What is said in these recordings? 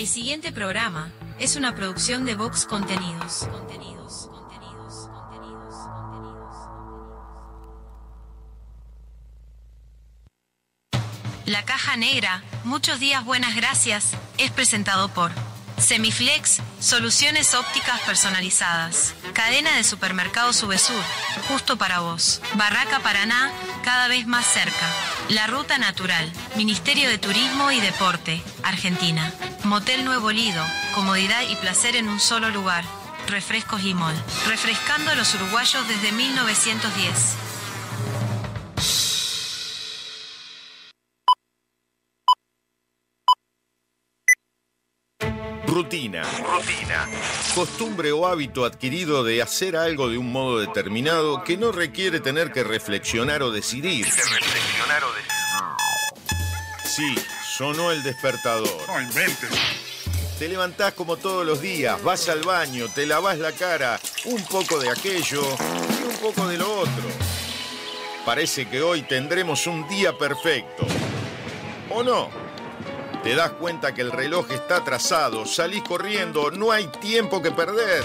El siguiente programa es una producción de Vox Contenidos. Contenidos, contenidos, contenidos, contenidos. La caja negra, muchos días buenas gracias, es presentado por Semiflex, soluciones ópticas personalizadas. Cadena de supermercados Subesur, justo para vos. Barraca Paraná, cada vez más cerca. La Ruta Natural, Ministerio de Turismo y Deporte, Argentina. Motel Nuevo Lido, comodidad y placer en un solo lugar. Refrescos y Mall, refrescando a los uruguayos desde 1910. Rutina. Rutina. Costumbre o hábito adquirido de hacer algo de un modo determinado que no requiere tener que reflexionar o decidir. reflexionar o decidir. Sí, sonó el despertador. No inventes. Te levantás como todos los días, vas al baño, te lavas la cara, un poco de aquello y un poco de lo otro. Parece que hoy tendremos un día perfecto. ¿O no? Te das cuenta que el reloj está atrasado, salís corriendo, no hay tiempo que perder.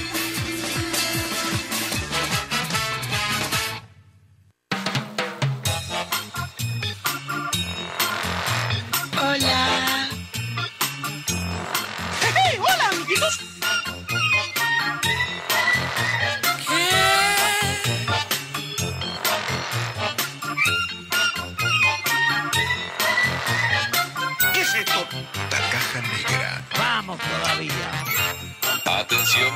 Todavía. Atención.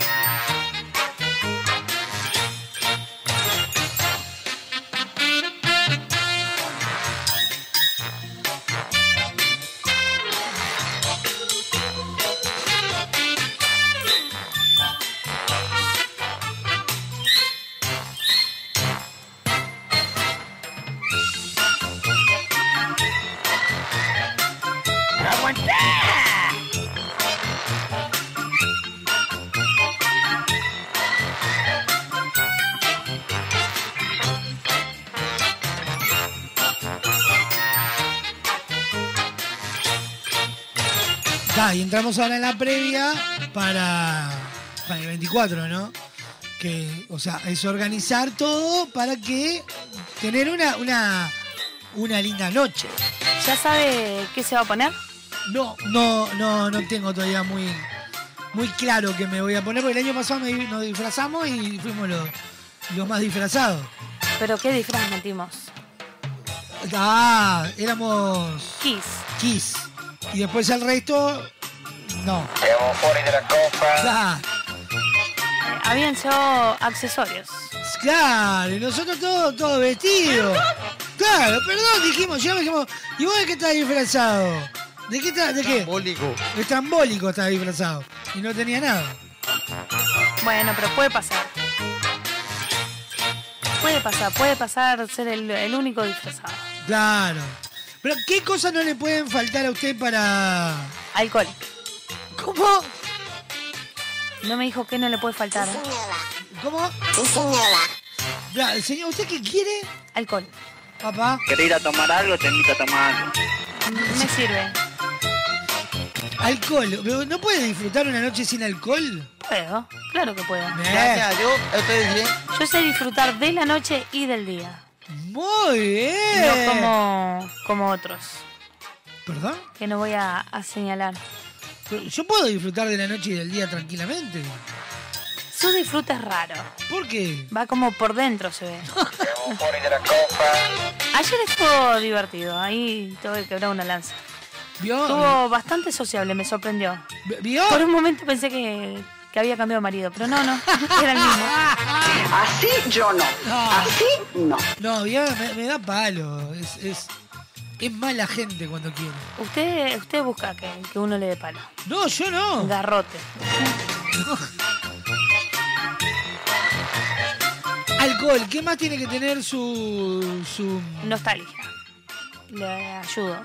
Entramos ahora en la previa para, para el 24, ¿no? Que, o sea, es organizar todo para que tener una, una, una linda noche. ¿Ya sabe qué se va a poner? No, no, no, no tengo todavía muy, muy claro que me voy a poner, porque el año pasado me- nos disfrazamos y fuimos los, los más disfrazados. ¿Pero qué disfraz metimos? Ah, éramos Kiss. Kiss. Y después el resto, no. Siamo fuori della copa. Ah, Eh, Habían llevado accesorios. claro, y nosotros todos todo vestidos. Claro, perdón, dijimos, ya dijimos, ¿y vos de qué estás disfrazado? ¿De qué estás? ¿De qué? Trambólico. De trambólico estaba disfrazado. Y no tenía nada. Bueno, pero puede pasar. Puede pasar, puede pasar ser el, el único disfrazado. Claro. Pero, ¿qué cosas no le pueden faltar a usted para. Alcohol. ¿Cómo? No me dijo que no le puede faltar. ¿Cómo? Ya, señor, ¿usted qué quiere? Alcohol. Papá. ¿Querés ir a tomar algo? Te invito a tomar algo. Me sirve. Alcohol. ¿No puede disfrutar una noche sin alcohol? Puedo, claro que puedo. Gracias ustedes bien. Yo sé disfrutar de la noche y del día. Muy bien. No como, como otros, ¿Perdón? que no voy a, a señalar. Yo puedo disfrutar de la noche y del día tranquilamente. Su disfrute es raro. ¿Por qué? Va como por dentro, se ve. Ayer estuvo divertido, ahí tuve que quebrar una lanza. ¿Vio? Estuvo bastante sociable, me sorprendió. ¿Vio? Por un momento pensé que, que había cambiado de marido, pero no, no, era el mismo. Así yo no. No. Así no. No, vio, me, me da palo. Es, es, es mala gente cuando quiere. Usted, usted busca que, que uno le dé palo. No, yo no. Garrote. Alcohol, ¿qué más tiene que tener su. su. Nostalgia. Le ayudo.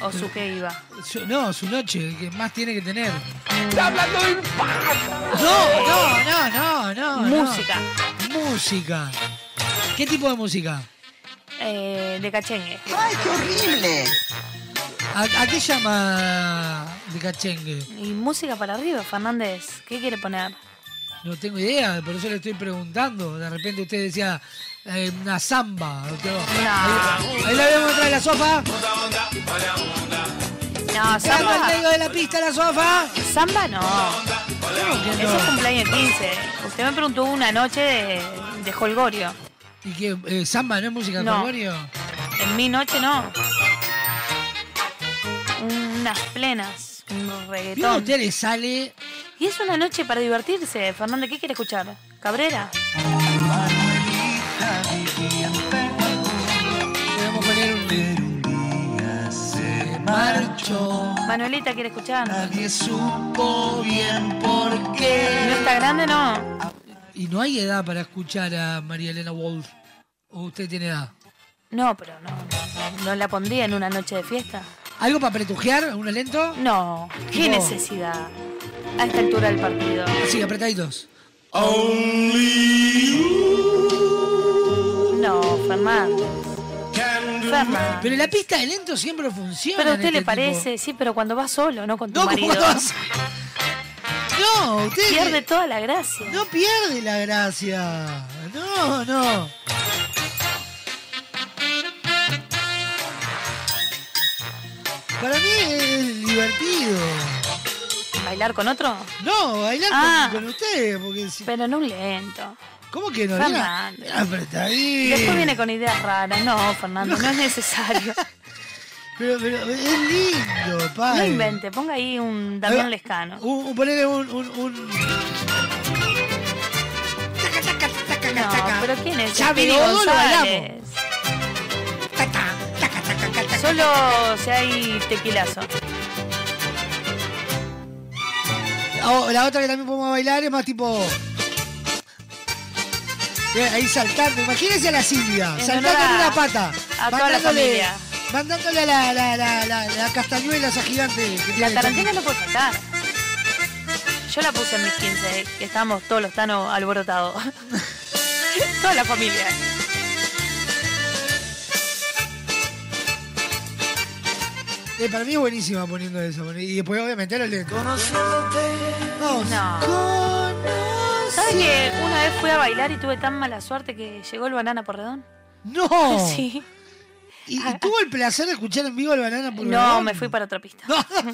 O su que iba. su- no, su noche? ¿Qué más tiene que tener? ¡Está hablando de No, no, no, no, no. no. Música. Música. ¿Qué tipo de música? Eh, de cachengue. ¡Ay, qué horrible! ¿A, a qué llama de cachengue? Y música para arriba, Fernández. ¿Qué quiere poner? No tengo idea, por eso le estoy preguntando. De repente usted decía eh, una samba. Ahí, ahí la vemos atrás de la sofa. No, Samba samba. al medio de la pista la sofa. Samba no. ¿Cómo que Eso es no? cumpleaños 15. Usted me preguntó una noche de, de holgorio. ¿Y qué? Eh, ¿Samba no es música de No. Gregorio? En mi noche no. Unas plenas, un ¿Vio que a reggaetón. usted le sale? Y es una noche para divertirse. Fernando, ¿qué quiere escuchar? ¿Cabrera? Podemos poner un... Se marchó. Manuelita quiere escuchar. Nadie supo bien por ¿No qué. está grande, no? Y no hay edad para escuchar a María Elena Wolf. ¿O usted tiene edad? No, pero no, no, no la pondría en una noche de fiesta. ¿Algo para pretujear? ¿Un lento? No, qué No. necesidad. A esta altura del partido. Sí, apretaditos. No, Fernando. Fernando. Pero la pista de lento siempre funciona. Pero a usted este le parece, sí, pero cuando va solo, no con tu No, ¿cómo marido. vas? No, usted. Pierde toda la gracia. No pierde la gracia. No, no. Para mí es divertido. ¿Bailar con otro? No, bailar con- Ah. con, usted, porque si- Pero no un lento. ¿Cómo que no? Fernando. Apretadito. Después viene con ideas raras. No, Fernando, no es necesario. Pero, pero es lindo, No padre. invente, ponga ahí un Damián va. Lescano. Un, un- ponele un, un, un- No, pero ¿quién es? Ya Speedy veo, lo González. Solo si hay tequilazo. Oh, la otra que también podemos bailar es más tipo. Ahí saltando. Imagínense a la Silvia, En saltando en una pata. a toda la familia. Mandándole a la, la, la, la, la castañuela esa gigante. que La tarantina no puede faltar. Yo la puse en mis 15, eh, que estábamos todos los tanos alborotados. Toda la familia. Eh, para mí es buenísima poniendo eso. Y después, obviamente, los letras. Vamos. No. ¿Sabes que una vez fui a bailar y tuve tan mala suerte que llegó el banana porredón? ¡No! Sí. ¿Y, y tuvo el placer de escuchar en vivo el banana por No, me fui para otra pista.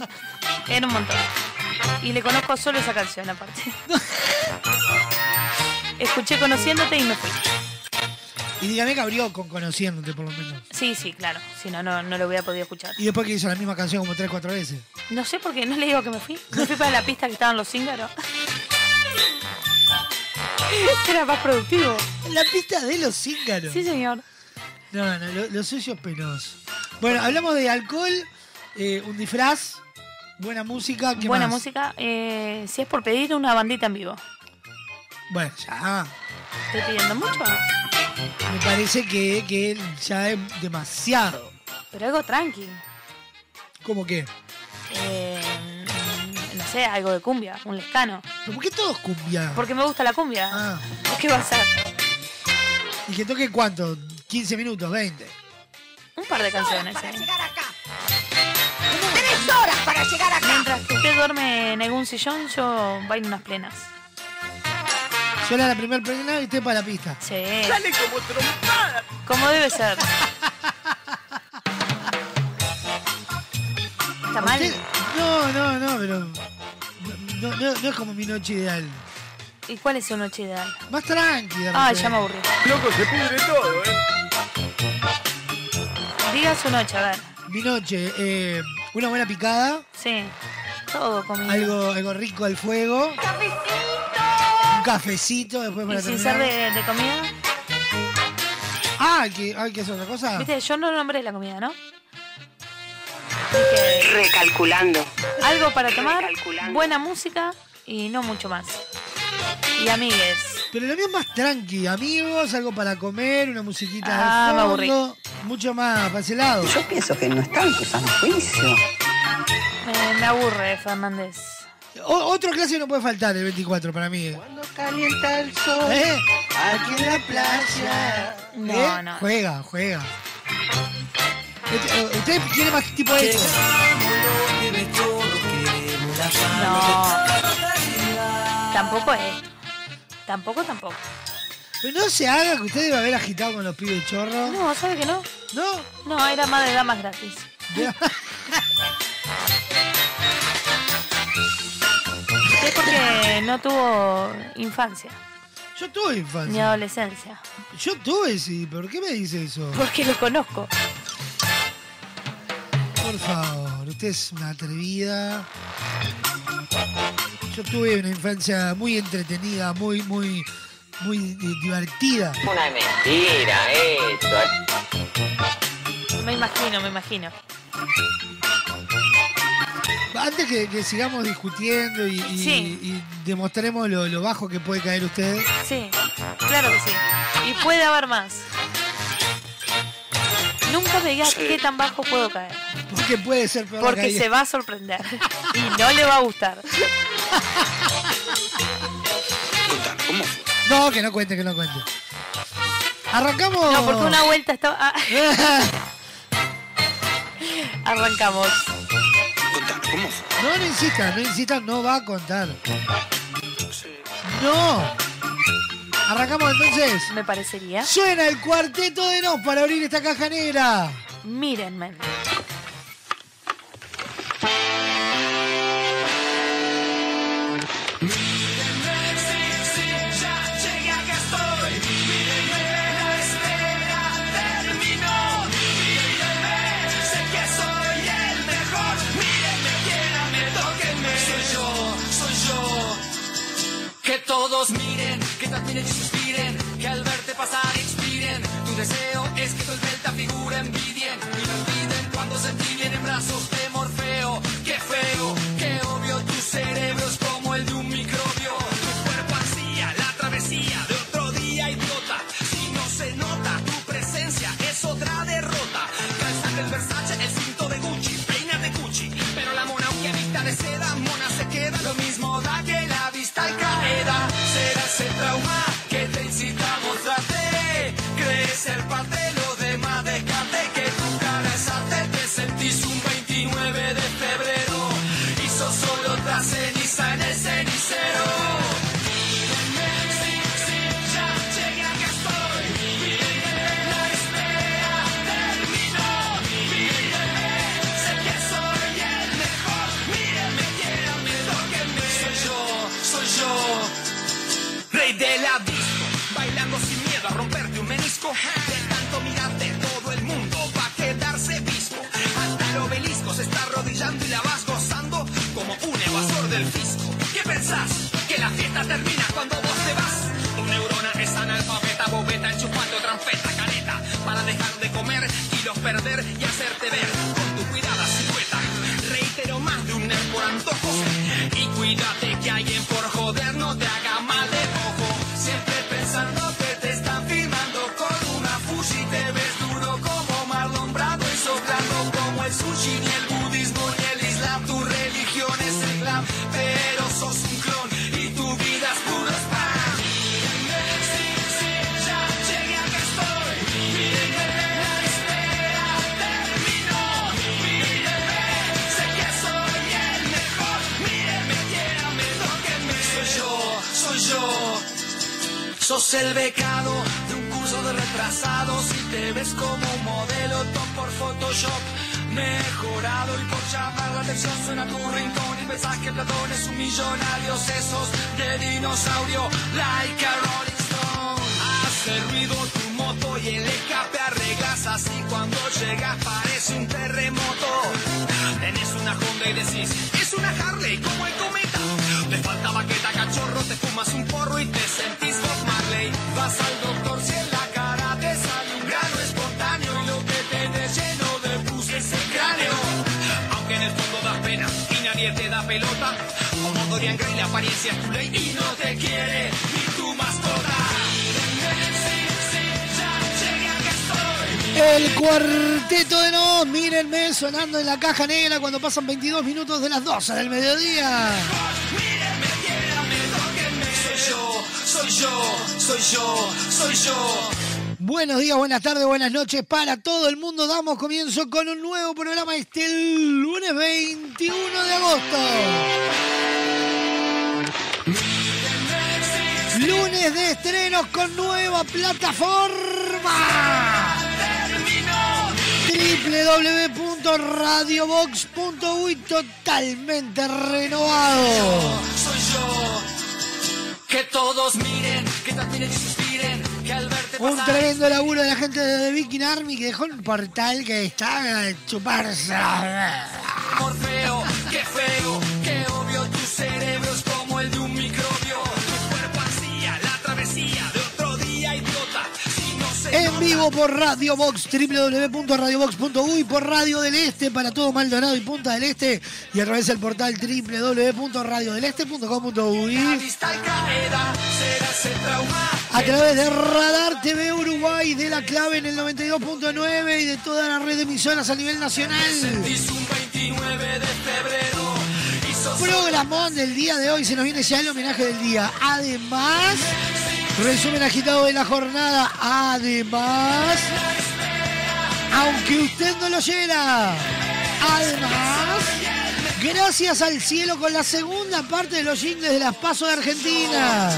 Era un montón. Y le conozco solo esa canción aparte. Escuché conociéndote y me fui. Y dígame que abrió con Conociéndote, por lo menos. Sí, sí, claro. Si no, no, no lo hubiera podido escuchar. Y después que hizo la misma canción como tres, cuatro veces. No sé por qué, no le digo que me fui. Me fui para la pista que estaban los cíngaros. Era más productivo. La pista de los cíngaros. Sí, señor. No, no, lo, lo suyo es penoso. Bueno, hablamos de alcohol, eh, un disfraz, buena música. ¿qué Buena más? música. Eh, si es por pedir una bandita en vivo. Bueno, ya. ¿Estoy pidiendo mucho? Me parece que, que ya es demasiado. Pero algo tranqui. ¿Cómo que? Eh, no sé, algo de cumbia, un lescano. ¿Pero por qué todo es cumbia? Porque me gusta la cumbia. Ah. ¿Qué va a ser? ¿Y que toque cuánto? ¿15 minutos? ¿20? Un par de canciones. eh. Tres horas para llegar acá. Mientras que usted duerme en algún sillón, yo bailo unas plenas. Suena la primera plena y usted para la pista. Sí. Sale como trompada. Como debe ser. ¿Está mal? Usted- No, no, no, pero. No, no- no es como mi noche ideal. ¿Y cuál es su noche ideal? Más tranquila. Ay, ya me aburrí. Loco, se pudre todo, ¿eh? Diga su noche, a ver. Mi noche, eh, una buena picada, Sí. Todo comida. algo, algo rico al fuego, un cafecito después para ¿Y sin terminar. ser de, de comida? Ah, hay que, hay que hacer otra cosa. Viste, yo no nombré la comida, ¿no? Recalculando. Algo para tomar, buena música y no mucho más. Y amigues. Pero lo mío es más tranqui, amigos, algo para comer, una musiquita Ah, de me fondo, aburrí. mucho más para ese lado. Yo pienso que no está en tu sano juicio. Me, me aburre, Fernández. O- otro clase no puede faltar el 24 para mí. Cuando calienta el sol. ¿Eh? Aquí en la playa. No, ¿Eh? no. Juega, juega. Este, eh, ¿Usted quiere más tipo de esto? No. Tampoco es. Tampoco, tampoco. Pero no se haga que usted debe haber agitado con los pibes chorros. No, ¿sabe que no? ¿No? No, era más de damas gratis. Es porque no tuvo infancia, Yo tuve ni infancia. adolescencia. Yo tuve, sí. ¿Por qué me dice eso? Porque lo conozco. Por favor, usted es una atrevida. Yo tuve una infancia muy entretenida, muy, muy, muy di- divertida. Una mentira eso. Me imagino, me imagino. Antes que, que sigamos discutiendo y, y- Sí. y demostremos lo, lo bajo que puede caer usted, Sí, claro que sí. Y puede haber más. Nunca me digas qué tan bajo puedo caer. porque puede ser peor Porque caída. se va a sorprender. Y no le va a gustar. ¿Cómo fue? No, que no cuente, que no cuente. Arrancamos. No, porque una vuelta estaba. ah. Arrancamos. ¿Cómo fue? No, no insista, no insista, no va a contar. No. Arrancamos entonces. Me parecería. Suena el cuarteto de nos para abrir esta caja negra. Mírenme. Todos miren, que te admiren y suspiren, que al verte pasar inspiren. Tu deseo es que tu vuelta figura envidien y no olviden cuando sentí bien en brazos El becado de un curso de retrasados y te ves como un modelo top por Photoshop. Mejorado y por llamar la atención suena tu rincón y pensás que Platón es un millonario. Sesos de dinosaurio, like a Rolling Stone. Hace ruido tu moto y el escape arreglas así cuando llegas parece un terremoto. Tenés una Honda y decís, es una Harley como el cometa. Te falta baqueta, cachorro, te fumas un porro y te sentís Bob Marley. Vas al doctor si en la cara te sale un grano espontáneo y lo que tenés lleno de pus es el cráneo. Aunque en el fondo das pena y nadie te da pelota. Como Dorian Gray la apariencia es tu ley y no te quiere ni tu mascota. El cuarteto mírenme sonando en la caja negra cuando pasan 22 minutos de las 12 del mediodía. Soy yo, soy yo, soy yo, soy yo. Buenos días, buenas tardes, buenas noches para todo el mundo. Damos comienzo con un nuevo programa este lunes 21 de agosto. Lunes de estrenos con nueva plataforma. www.radiobox.uy totalmente renovado. Soy yo. Que todos miren, que suspiren, que al verte Un tremendo laburo de la gente de The Viking Army que dejó un portal que está a chuparse. Morfeo, qué feo, vivo por Radio Box, www.radiobox.uy, por Radio del Este para todo Maldonado y Punta del Este y a través del portal www.radiodeleste.com.uy. A través de Radar TV Uruguay, de la clave en el 92.9 y de toda la red de emisoras a nivel nacional. Sentís un 29 de febrero y sos Programón del día de hoy, se nos viene ya el homenaje del día. Además, resumen agitado de la jornada. Además, aunque usted no lo oyera. Además, gracias al cielo con la segunda parte de los jingles de las Pasos de Argentina.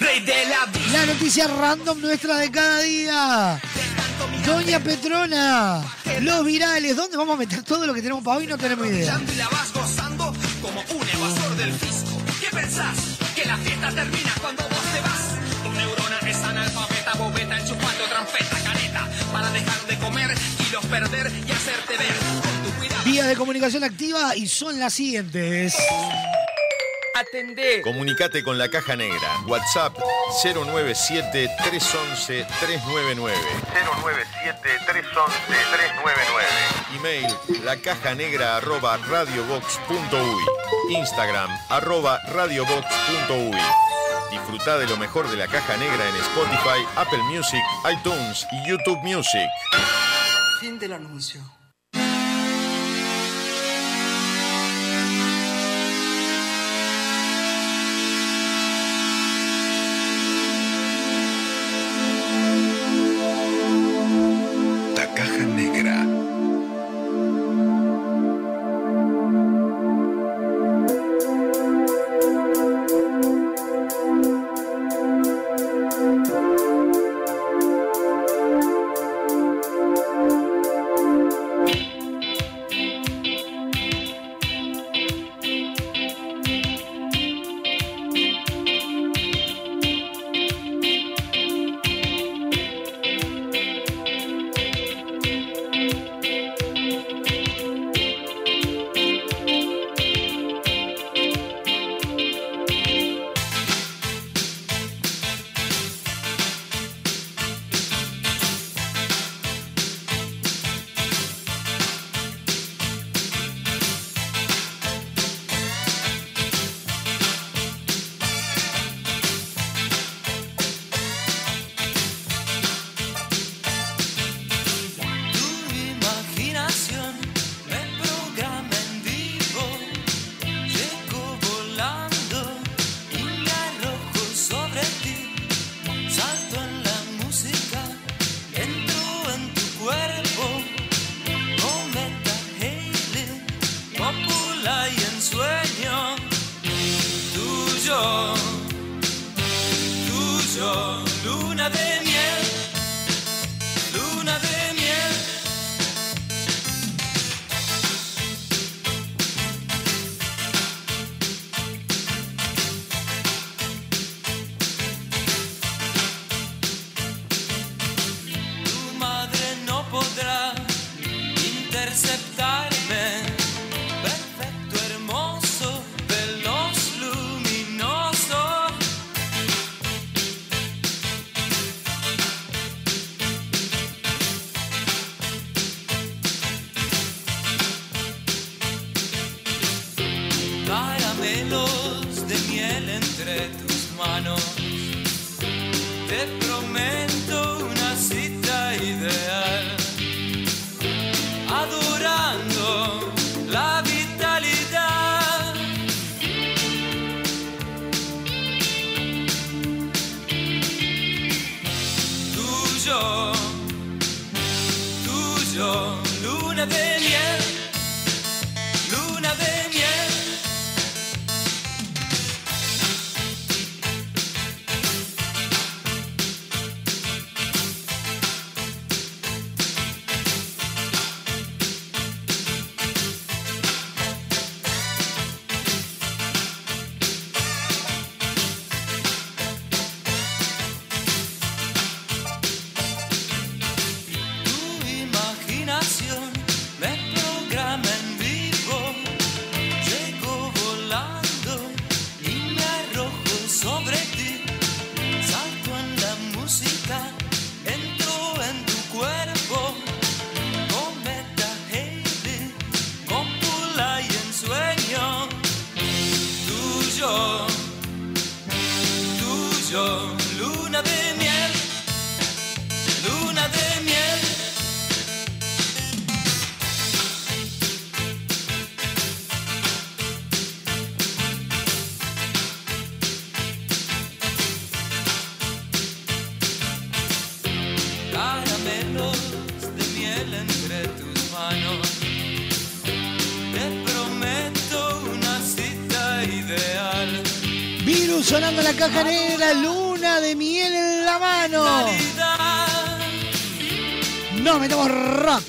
rey de la vida. La noticia random nuestra de cada día. Doña Petrona, los virales, ¿dónde vamos a meter todo lo que tenemos para hoy? No tenemos idea. y la vas gozando como un evasor del fisco. ¿Qué pensás? Que la fiesta termina cuando vos kilos perder y hacerte ver. Con tu. Vías de comunicación activa y son las siguientes. Atendé. Comunicate con la caja negra. WhatsApp 097-311-399. 097-311-399. Email lacajanegra arroba radiobox.uy. Instagram arroba radiobox.uy. Disfruta de lo mejor de la caja negra en Spotify, Apple Music, iTunes y YouTube Music. Fin del anuncio.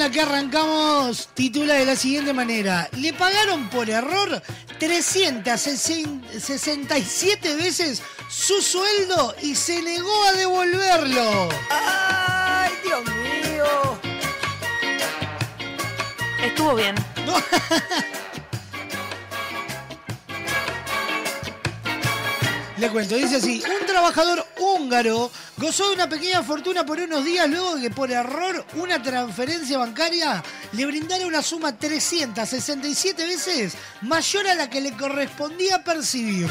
La que arrancamos titula de la siguiente manera. Le pagaron por error 367 veces su sueldo y se negó a devolverlo. ¡Ay, Dios mío! Estuvo bien. Le cuento, dice así, un trabajador húngaro gozó de una pequeña fortuna por unos días luego de que por error una transferencia bancaria le brindara una suma 367 veces mayor a la que le correspondía percibir.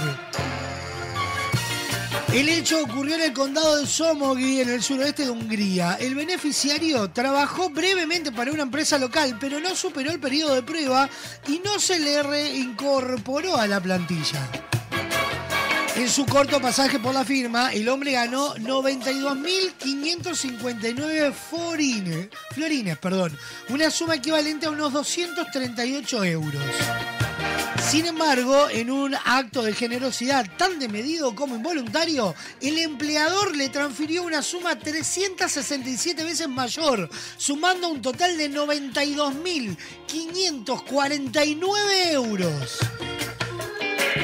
El hecho ocurrió en el condado de Somogi, en el suroeste de Hungría. El beneficiario trabajó brevemente para una empresa local, pero no superó el periodo de prueba y no se le reincorporó a la plantilla. En su corto pasaje por la firma, el hombre ganó 92.559 florines, florines, perdón, una suma equivalente a unos 238 euros. Sin embargo, en un acto de generosidad tan desmedido como involuntario, el empleador le transfirió una suma 367 veces mayor, sumando un total de 92.549 euros.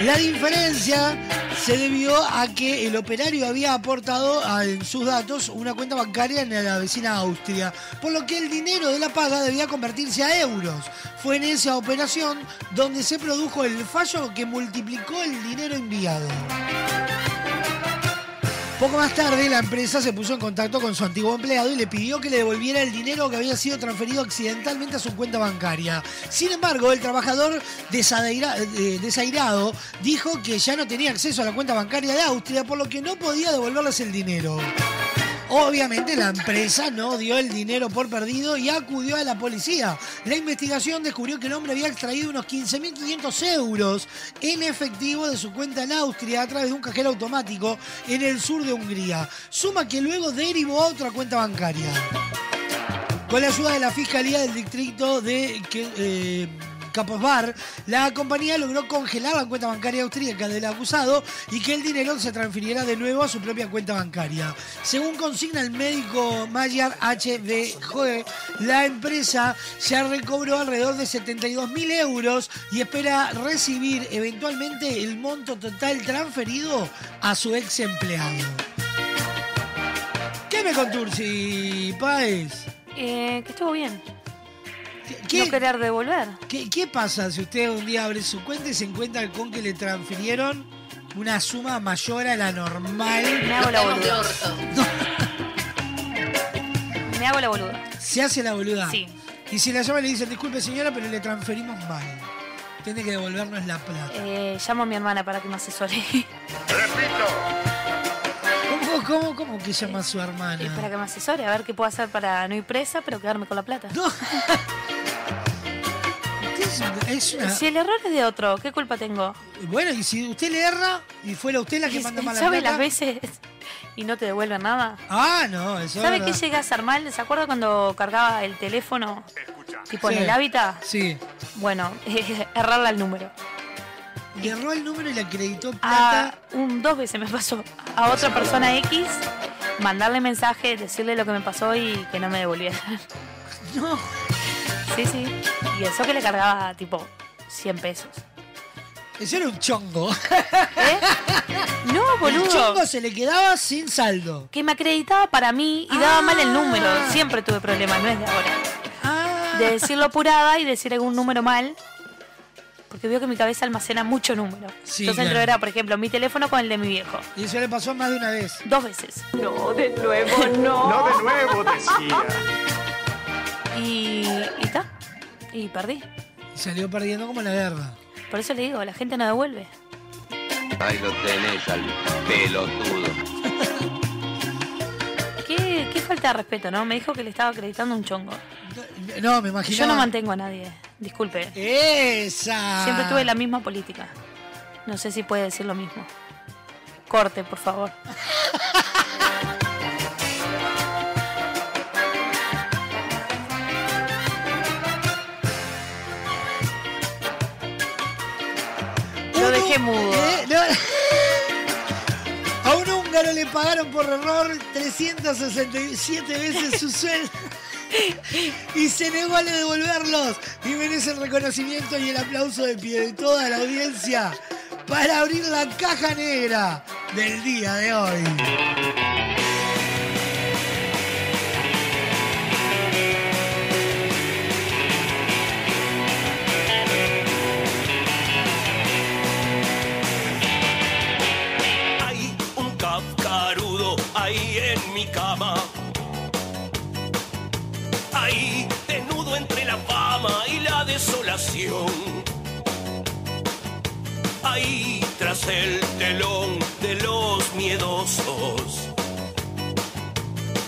La diferencia se debió a que el operario había aportado en sus datos una cuenta bancaria en la vecina Austria, por lo que el dinero de la paga debía convertirse a euros. Fue en esa operación donde se produjo el fallo que multiplicó el dinero enviado. Poco más tarde, la empresa se puso en contacto con su antiguo empleado y le pidió que le devolviera el dinero que había sido transferido accidentalmente a su cuenta bancaria. Sin embargo, el trabajador eh, desairado dijo que ya no tenía acceso a la cuenta bancaria de Austria, por lo que no podía devolverles el dinero. Obviamente la empresa no dio el dinero por perdido y acudió a la policía. La investigación descubrió que el hombre había extraído unos 15.500 euros en efectivo de su cuenta en Austria a través de un cajero automático en el sur de Hungría. Suma que luego derivó a otra cuenta bancaria. Con la ayuda de la Fiscalía del Distrito de eh, Caposbar, la compañía logró congelar la cuenta bancaria austríaca del acusado y que el dinero se transfiriera de nuevo a su propia cuenta bancaria. Según consigna el médico Mayer HVG, la empresa ya recobró alrededor de 72 mil euros y espera recibir eventualmente el monto total transferido a su ex empleado. ¿Qué me contursi, Paez? Eh, que estuvo bien. ¿Qué, No querer devolver. qué- qué pasa si usted un día abre su cuenta y se encuentra con que le transfirieron una suma mayor a la normal? Me hago la boluda. Me hago la boluda. Se hace la boluda. Sí. Y si la llama y le dicen, disculpe señora, pero le transferimos mal. Tiene que devolvernos la plata. Eh, llamo a mi hermana para que me asesore. ¿Cómo, cómo, cómo que llama a su hermana? Eh, para que me asesore, a ver qué puedo hacer para no ir presa, pero quedarme con la plata. No. Es una- es Si el error es de otro, ¿qué culpa tengo? Bueno, y si usted le erra y fuera usted la que manda y mal la ¿Sabe plata. las veces y no te devuelven nada? Ah, no, eso ¿Sabe es qué llega a ser mal? ¿Se acuerda cuando cargaba el teléfono? Tipo Sí. en el hábitat. Sí. Bueno, errarle al número. Le erró el número y le acreditó A, plata. un, dos veces me pasó a otra persona X mandarle mensaje, decirle lo que me pasó y que no me devolviera. No. Sí, sí. Y eso que le cargaba tipo 100 pesos. Eso era un chongo. ¿Eh? No, El boludo. chongo se le quedaba sin saldo. Que me acreditaba para mí y daba mal el número. Ah. Siempre tuve problemas, no es de ahora. Ah. De decirlo apurada y decir algún número mal. Porque veo que mi cabeza almacena mucho número. Sí, Entonces claro. entro era, por ejemplo, mi teléfono con el de mi viejo. Y eso le pasó más de una vez. Dos veces. No, de nuevo no. No de nuevo, decía. Y. y ta. Y perdí. Y salió perdiendo como la guerra. Por eso le digo, la gente no devuelve. Ahí lo tenés al pelotudo. ¿Qué, qué falta de respeto, ¿no? Me dijo que le estaba acreditando un chongo. No, me imagino. yo no mantengo a nadie. Disculpe. Esa. Siempre tuve la misma política. No sé si puede decir lo mismo. Corte, por favor. Lo dejé mudo. ¿Eh? No. Un húngaro le pagaron por error 367 veces su sueldo y se negó a devolverlos. Y merece el reconocimiento y el aplauso de pie de toda la audiencia para abrir la caja negra del día de hoy. Ahí, desnudo entre la fama y la desolación. Ahí, tras el telón de los miedosos.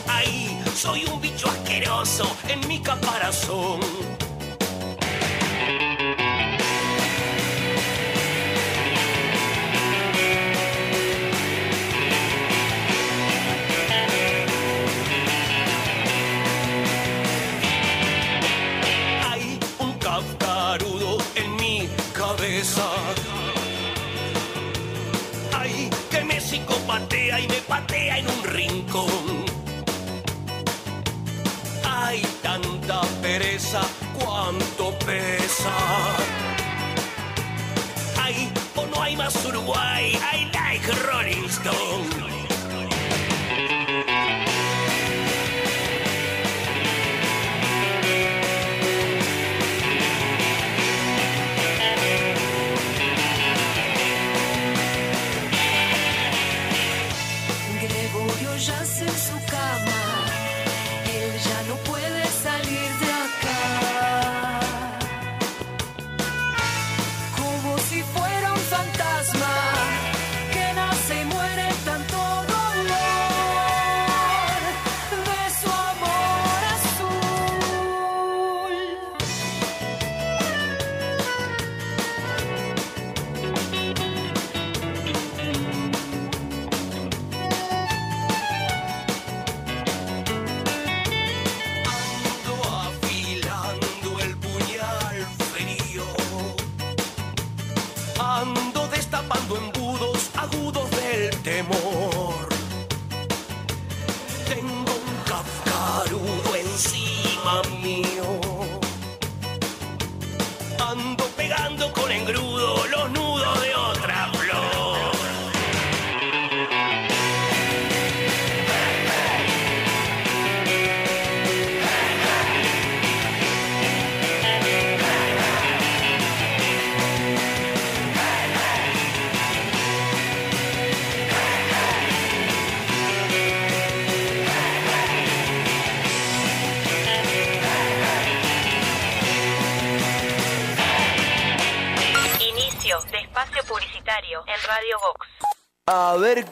Ahí, soy un bicho asqueroso en mi caparazón. Que me psicopatea y me patea en un rincón. Hay tanta pereza, cuánto pesa. Hay o no hay más Uruguay, I like Rolling Stone.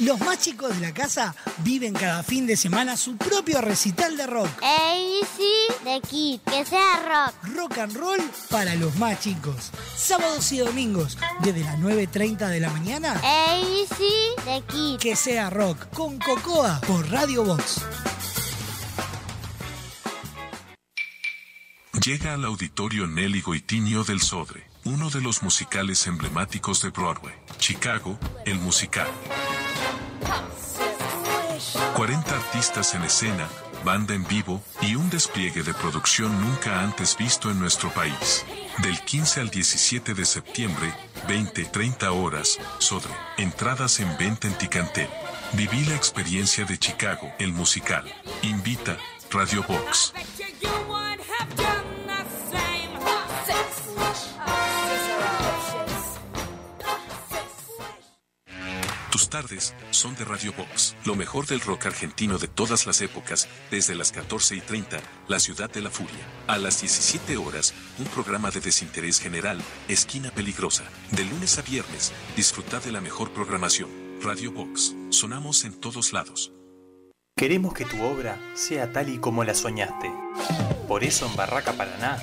Los más chicos de la casa viven cada fin de semana su propio recital de rock. ABC de Kid, que sea rock. Rock and roll para los más chicos. Sábados y domingos, desde las 9.30 de la mañana. ABC de Kid. Que sea rock con Cocoa por Radio Box. Llega al auditorio Nelly Goitinho del Sodre, uno de los musicales emblemáticos de Broadway. Chicago, el musical. 40 artistas en escena, banda en vivo y un despliegue de producción nunca antes visto en nuestro país. Del 15 al 17 de septiembre, 20-30 horas, Sodre. Entradas en venta en Ticantel. Viví la experiencia de Chicago, el musical. Invita Radio Box. Tardes son de Radio Box, lo mejor del rock argentino de todas las épocas, desde las 14 y 30, La Ciudad de la Furia. A las 17 horas, un programa de desinterés general, Esquina Peligrosa. De lunes a viernes, disfruta de la mejor programación. Radio Box, sonamos en todos lados. Queremos que tu obra sea tal y como la soñaste. Por eso en Barraca Paraná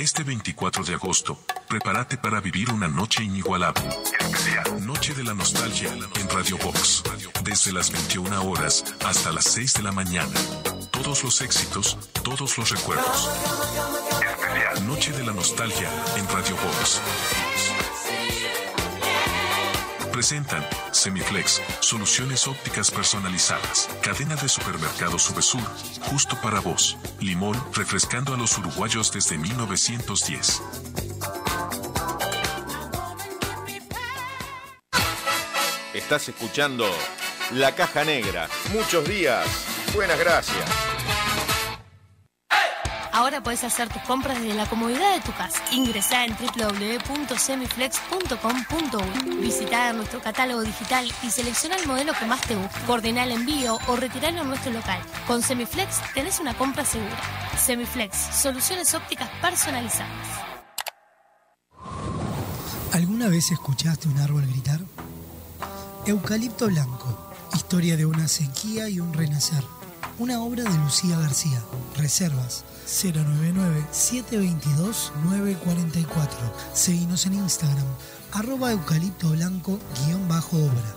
Este 24 de agosto, prepárate para vivir una noche inigualable. Noche de la Nostalgia en Radio Box. Desde las 21 horas hasta las 6 de la mañana. Todos los éxitos, todos los recuerdos. Noche de la Nostalgia en Radio Box. Presentan Semiflex, soluciones ópticas personalizadas. Cadena de supermercados Subesur, justo para vos. Limón, refrescando a los uruguayos desde 1910. Estás escuchando La Caja Negra. Muchos días. Buenas gracias. Ahora puedes hacer tus compras desde la comodidad de tu casa. Ingresá en www.semiflex.com.uy. Visita nuestro catálogo digital y selecciona el modelo que más te guste. Coordina el envío o retiralo en nuestro local. Con Semiflex tenés una compra segura. Semiflex, soluciones ópticas personalizadas. ¿Alguna vez escuchaste un árbol gritar? Eucalipto Blanco, historia de una sequía y un renacer. Una obra de Lucía García. Reservas 099-722-944. Seguimos en Instagram, arroba eucalipto blanco guion bajo obra.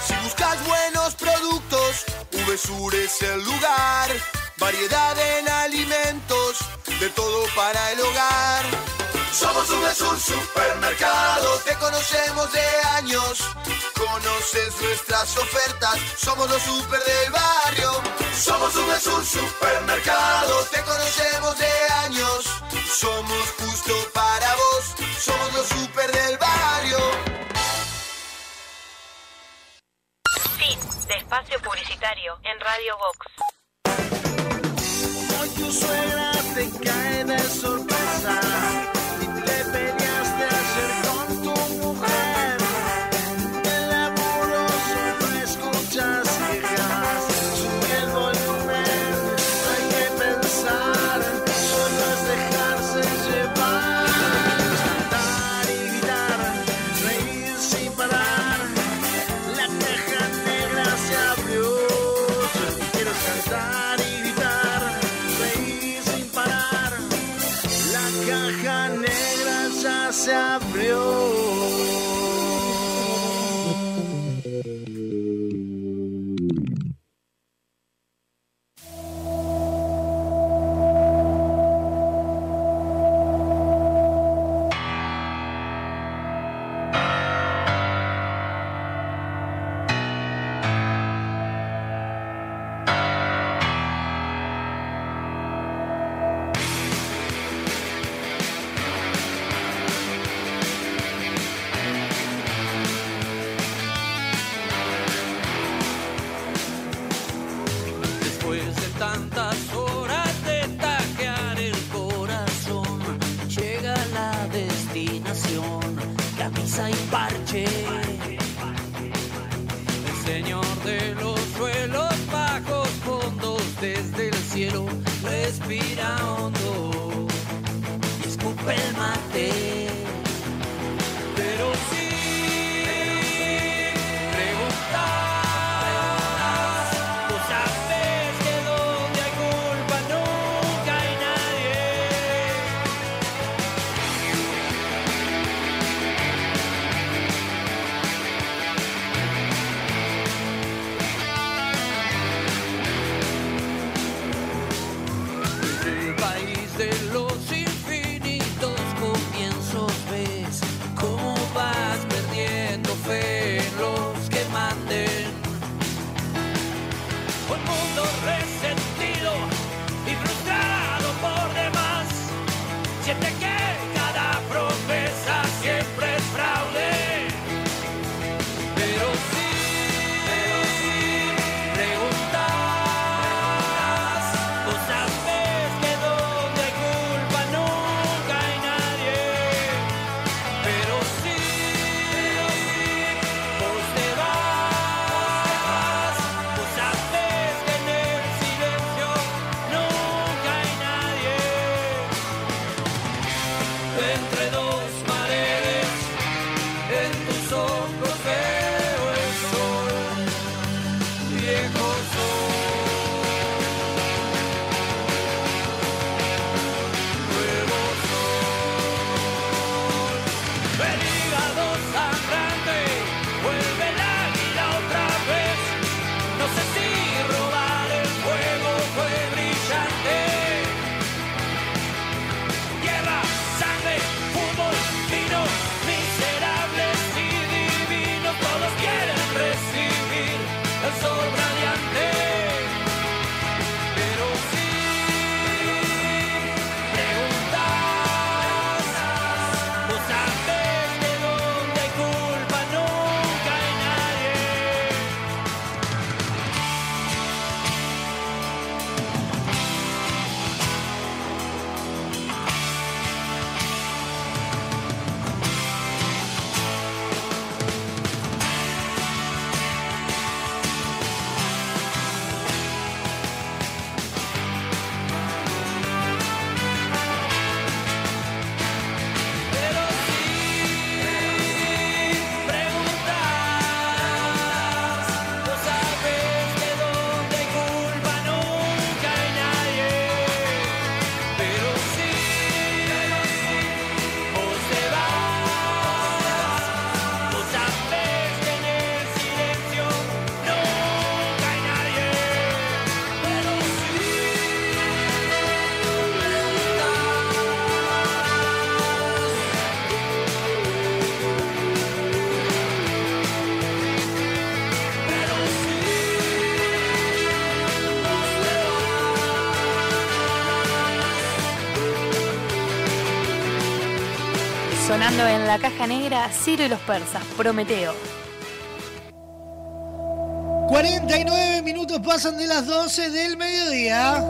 Si buscas buenos productos, VSUR es el lugar. Variedad en alimentos, de todo para el hogar. Somos VSUR Supermercado, te conocemos de años. Conoces nuestras ofertas, somos los super del barrio. Somos VSUR Supermercado, te conocemos de años. Somos justo para vos, somos los super del barrio. Fin de espacio publicitario en Radio Vox. Hoy tu suegra te cae de sorpresa y parche. El señor de los suelos bajos fondos desde el cielo respira hondo y escupe el mate. Sonando en la caja negra, Ciro y los persas, Prometeo. 49 minutos pasan de las 12 del mediodía.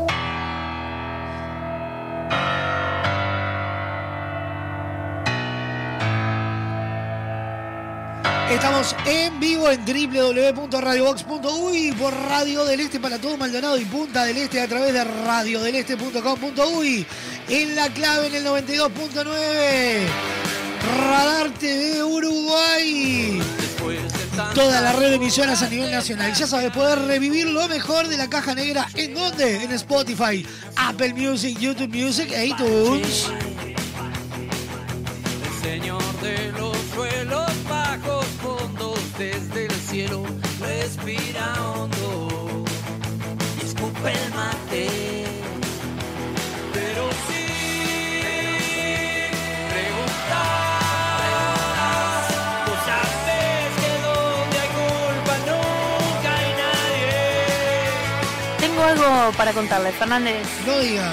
Estamos en vivo en www.radiobox.uy por Radio del Este para todo Maldonado y Punta del Este a través de radiodeleste.com.uy en la clave en el 92.9 Radar TV Uruguay toda la red de emisoras a nivel nacional. Ya sabes, poder revivir lo mejor de la caja negra. ¿En dónde? En Spotify, Apple Music, YouTube Music e iTunes. El Señor de los suelos bajos, fondos desde el cielo, respira Tengo para contarle, Fernández. No diga.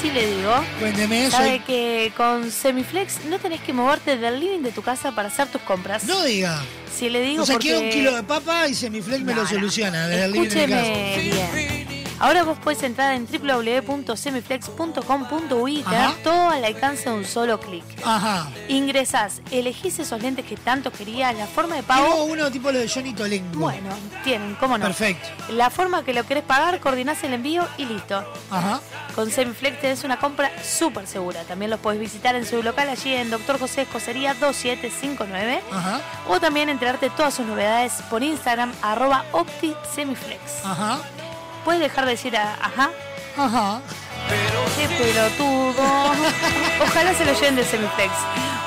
Sí le digo. Cuénteme eso. Sabe que con Semiflex no tenés que moverte del living de tu casa para hacer tus compras. No diga. Sí le digo O sea, porque... quiero un kilo de papa y Semiflex me lo soluciona. desde el living de mi Escúcheme casa. bien. Ahora vos puedes entrar en www.semiflex.com.uy y todo al alcance de un solo clic. Ajá. Ingresás, elegís esos lentes que tanto querías, la forma de pago. uno tipo lo de Johnny Tolengo. Bueno, tienen, cómo no. Perfecto. La forma que lo querés pagar, coordinás el envío y listo. Ajá. Con Semiflex tenés una compra súper segura. También los podés visitar en su local allí en Doctor José Escocería 2759. Ajá. O también enterarte de todas sus novedades por Instagram, arroba OptiSemiflex. Ajá. ¿Puedes dejar de decir a- ajá? Ajá. Qué pelotudo. Ojalá se lo lleven de Semiflex.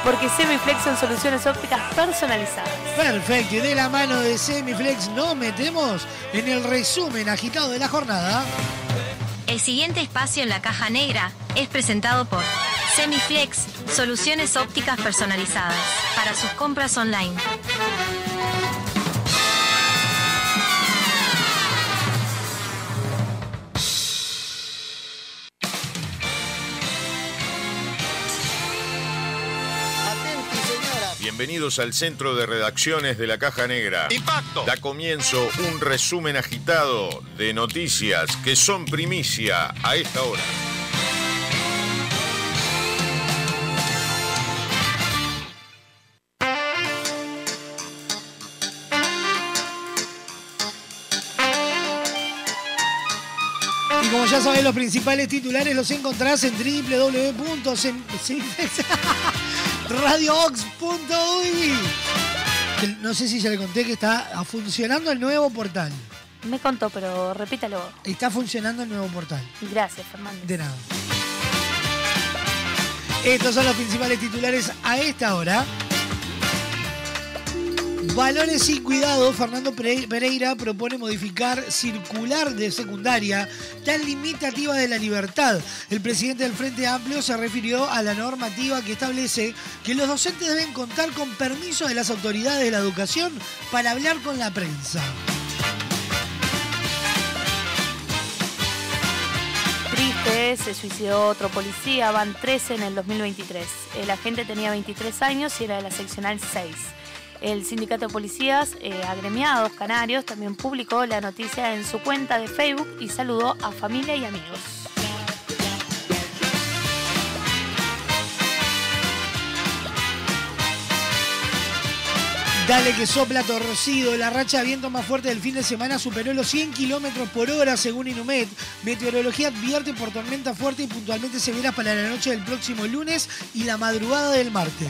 Porque Semiflex son soluciones ópticas personalizadas. Perfecto. Y de la mano de Semiflex nos metemos en el resumen agitado de la jornada. El siguiente espacio en la caja negra es presentado por Semiflex, soluciones ópticas personalizadas para sus compras online. Bienvenidos al centro de redacciones de la Caja Negra. Impacto. Da comienzo un resumen agitado de noticias que son primicia a esta hora. Y como ya sabés, los principales titulares los encontrás en www.radioox.uy. Que No sé si ya le conté que está funcionando el nuevo portal. Me contó, pero repítalo. Está funcionando el nuevo portal. Gracias, Fernández. De nada. Estos son los principales titulares a esta hora. Valores y cuidado, Fernando Pere- Pereira propone modificar circular de secundaria tan limitativa de la libertad. El presidente del Frente Amplio se refirió a la normativa que establece que los docentes deben contar con permiso de las autoridades de la educación para hablar con la prensa. Triste, se suicidó otro policía, van 13 en el 2023. El agente tenía 23 años y era de la seccional 6. El sindicato de policías eh, agremiados canarios también publicó la noticia en su cuenta de Facebook y saludó a familia y amigos. Dale que sopla torcido. La racha de viento más fuerte del fin de semana superó los 100 kilómetros por hora, según Inumet. Meteorología advierte por tormenta fuerte y puntualmente severas para la noche del próximo lunes y la madrugada del martes.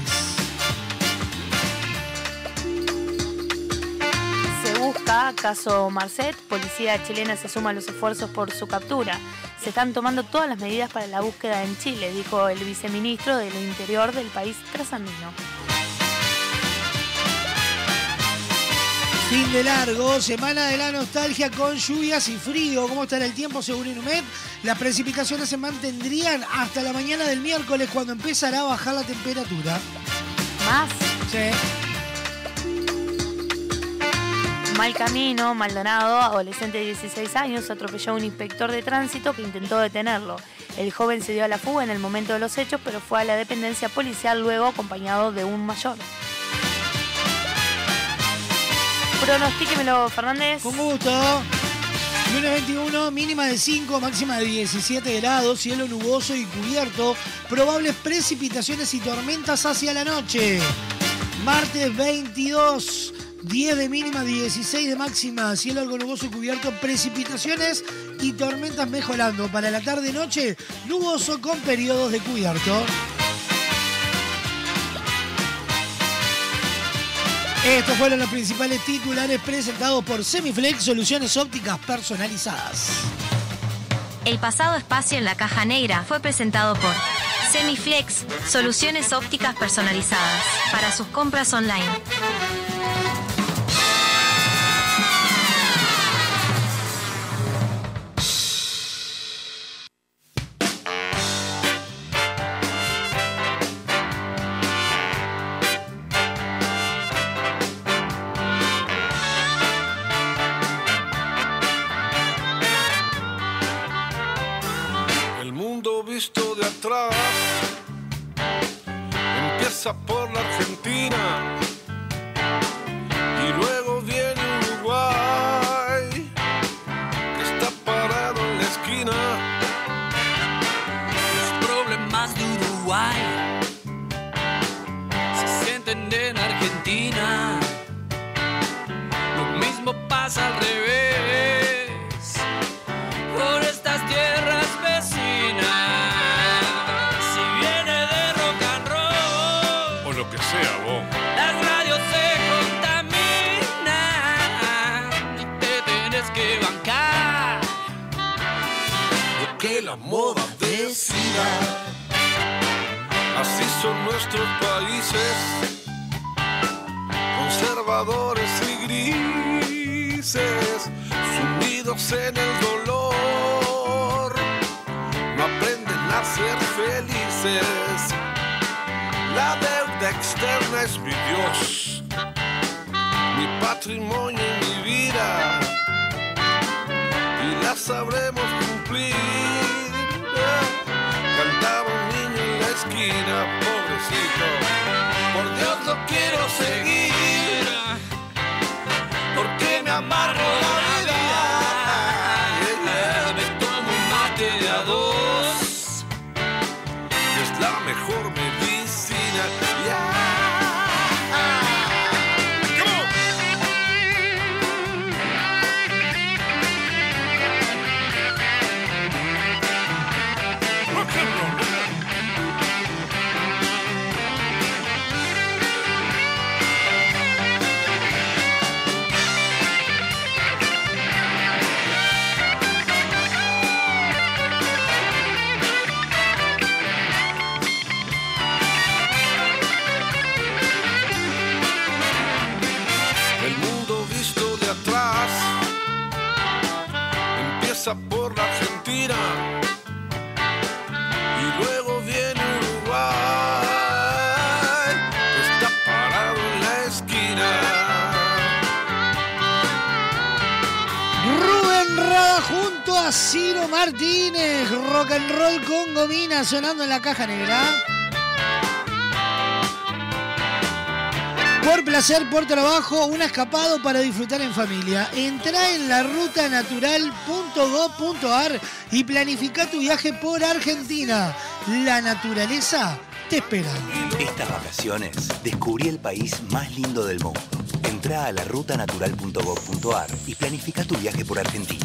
Busca, caso Marcet, policía chilena se suma a los esfuerzos por su captura. Se están tomando todas las medidas para la búsqueda en Chile, dijo el viceministro del Interior del país trasandino. Fin de largo, semana de la nostalgia con lluvias y frío. ¿Cómo estará el tiempo según Inumet? Las precipitaciones se mantendrían hasta la mañana del miércoles cuando empezará a bajar la temperatura. ¿Más? Sí. Mal camino, Maldonado, adolescente de 16 años, atropelló a un inspector de tránsito que intentó detenerlo. El joven se dio a la fuga en el momento de los hechos, pero fue a la dependencia policial luego acompañado de un mayor. Pronostíquemelo, Fernández. Con gusto. Lunes 21, mínima de 5, máxima de 17 grados, cielo nuboso y cubierto, probables precipitaciones y tormentas hacia la noche. Martes 22, 10 de mínima, 16 de máxima, cielo algo nuboso y cubierto, precipitaciones y tormentas mejorando. Para la tarde-noche, nuboso con periodos de cubierto. Estos fueron los principales titulares presentados por Semiflex, soluciones ópticas personalizadas. El pasado espacio en la caja negra fue presentado por Semiflex, soluciones ópticas personalizadas para sus compras online. Sonando en la caja negra. Por placer, por trabajo, un escapado para disfrutar en familia. Entra en la rutanatural.gov.ar y planifica tu viaje por Argentina. La naturaleza te espera. Estas vacaciones descubrí el país más lindo del mundo. Entra a la rutanatural.gov.ar y planifica tu viaje por Argentina.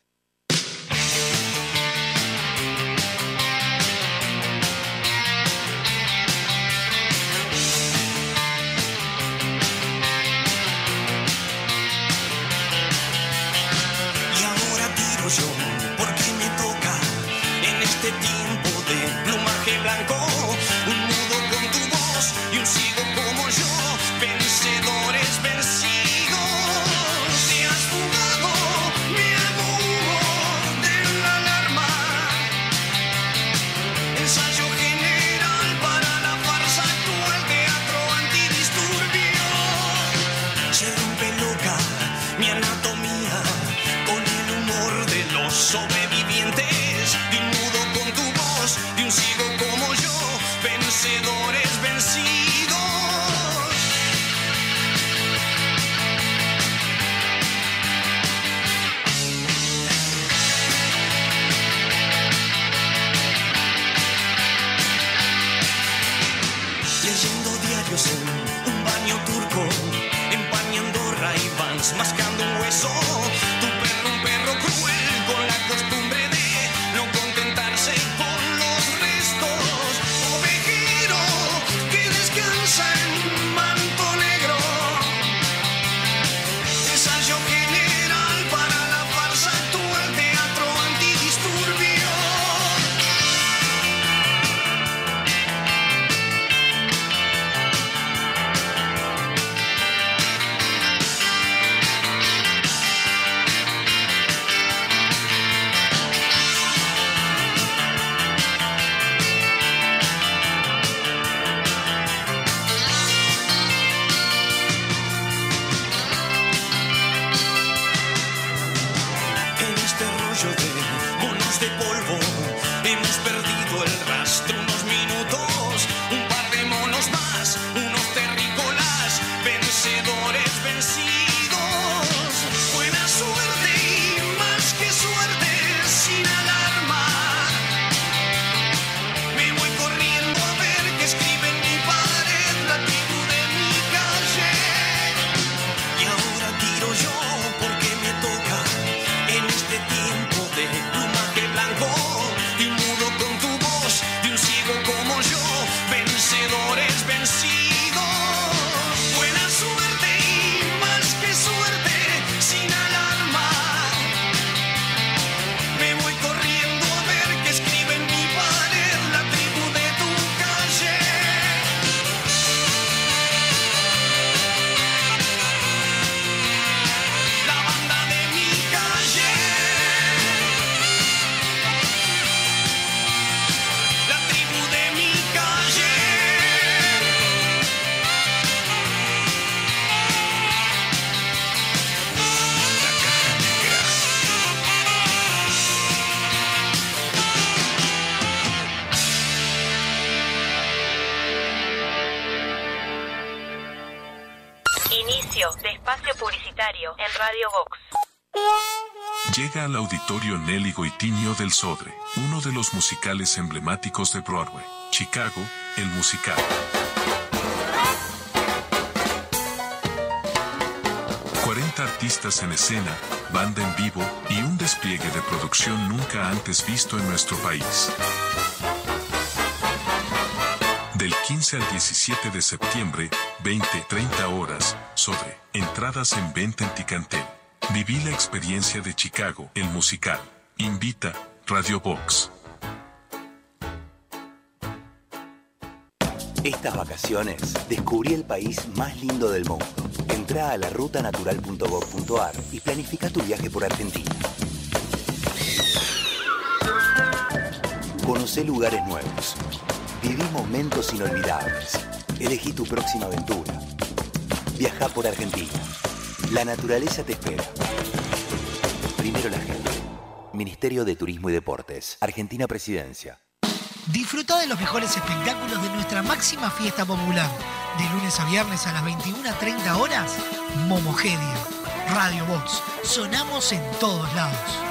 Nelly Goitinho del Sodre, uno de los musicales emblemáticos de Broadway, Chicago, el musical. ...40 artistas en escena, banda en vivo y un despliegue de producción nunca antes visto en nuestro país. Del 15 al 17 de septiembre, 20-30 horas, sobre entradas en venta en Ticantel. Viví la experiencia de Chicago, el musical. Invita Radio Box. Estas vacaciones descubrí el país más lindo del mundo. Entra a la rutanatural.gov.ar y planifica tu viaje por Argentina. Conoce lugares nuevos. Viví momentos inolvidables. Elegí tu próxima aventura. Viaja por Argentina. La naturaleza te espera. La gente. Ministerio de Turismo y Deportes. Argentina Presidencia. Disfruta de los mejores espectáculos de nuestra máxima fiesta popular. De lunes a viernes a las 21.30 horas, Momogedia. Radio Box. Sonamos en todos lados.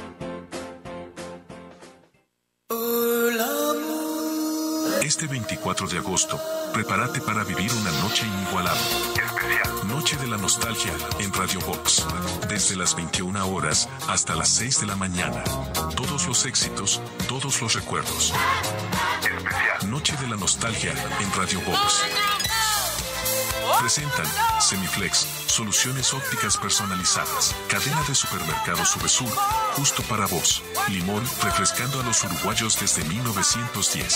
Este 24 de agosto, prepárate para vivir una noche inigualable. Especial. Noche de la Nostalgia en Radio Box. Desde las 21 horas hasta las 6 de la mañana. Todos los éxitos, todos los recuerdos. Especial. Noche de la Nostalgia en Radio Box. Presentan Semiflex, soluciones ópticas personalizadas, cadena de supermercados Subesur justo para vos. Limón, refrescando a los uruguayos desde 1910.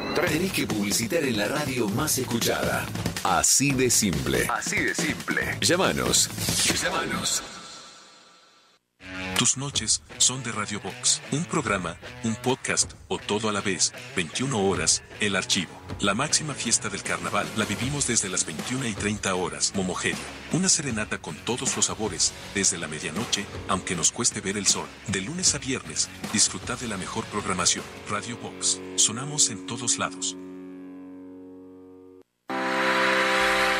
Tenés que publicitar en la radio más escuchada. Así de simple. Así de simple. Llámanos. Llámanos. Tus noches son de Radio Box, un programa, un podcast o todo a la vez, 21 horas, el archivo. La máxima fiesta del carnaval la vivimos desde las 21 y 30 horas, Momogeria. Una serenata con todos los sabores, desde la medianoche, aunque nos cueste ver el sol. De lunes a viernes, disfruta de la mejor programación. Radio Box, sonamos en todos lados.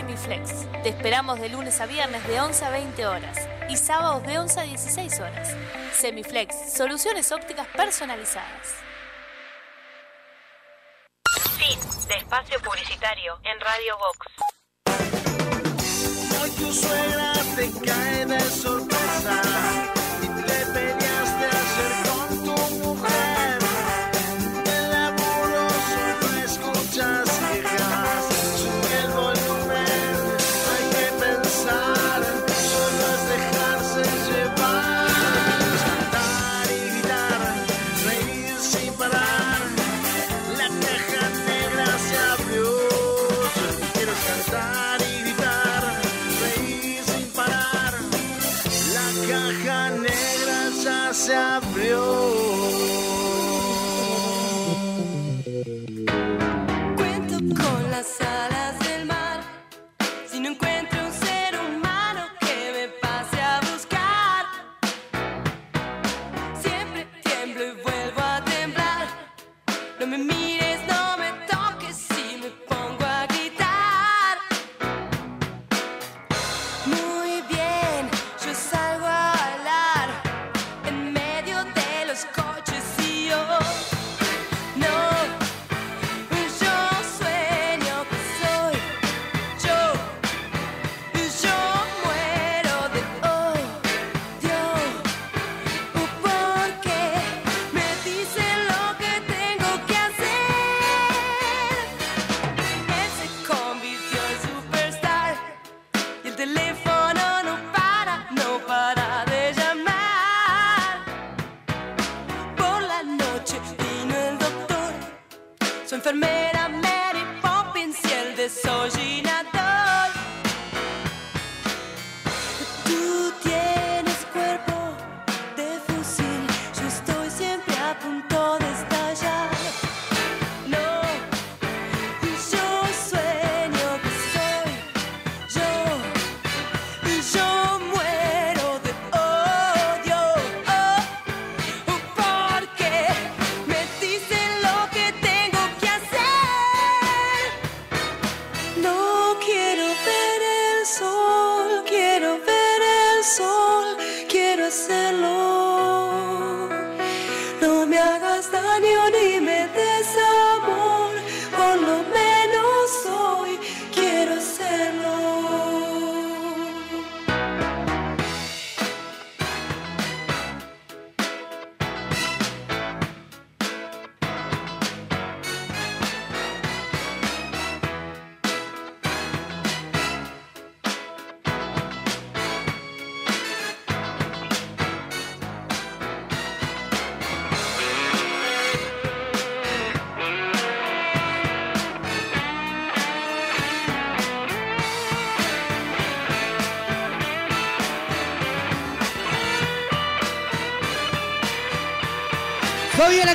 OptiSemiflex. Te esperamos de lunes a viernes de 11 a 20 horas y sábados de 11 a 16 horas. Semiflex, soluciones ópticas personalizadas. Fin de espacio publicitario en Radio Vox. Hoy tu suegra te cae de sorpresa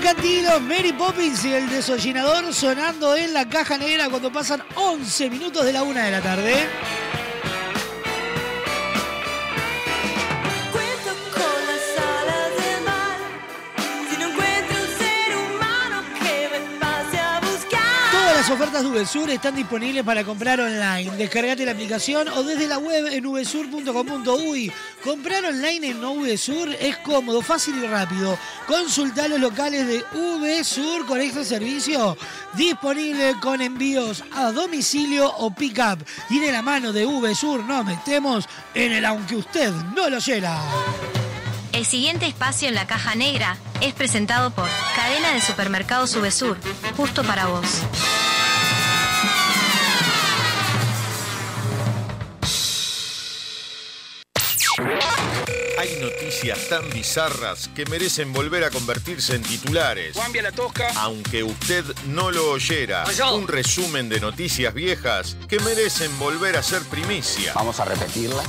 Cantilo, Mary Poppins y el desollinador sonando en la caja negra cuando pasan 11 minutos de la una de la tarde. Las. Todas las ofertas de VSUR están disponibles para comprar online. Descargate la aplicación o desde la web en vsur.com.uy. Comprar online en VSUR es cómodo, fácil y rápido. Consulta los locales de VSUR con extra servicio disponible con envíos a domicilio o pick-up. Y de la mano de VSUR nos metemos en el aunque usted no lo oyera. El siguiente espacio en la caja negra es presentado por Cadena de Supermercados Subesur, justo para vos. Hay noticias tan bizarras que merecen volver a convertirse en titulares. Cambia la tosca. Aunque usted no lo oyera, un resumen de noticias viejas que merecen volver a ser primicia. Vamos a repetirla.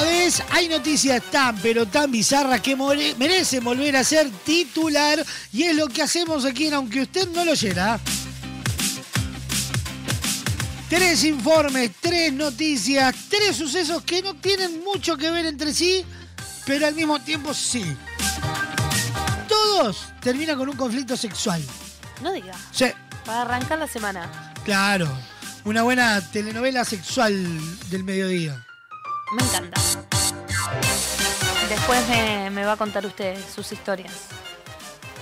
Sabés, hay noticias tan pero tan bizarras que more- merecen volver a ser titular y es lo que hacemos aquí en Aunque usted no lo oyera. Tres informes, tres noticias, tres sucesos que no tienen mucho que ver entre sí, pero al mismo tiempo sí. Todos terminan con un conflicto sexual. No diga. Sí, Para arrancar la semana. claro. Una buena telenovela sexual del mediodía. Me encanta. Después me, me va a contar usted sus historias.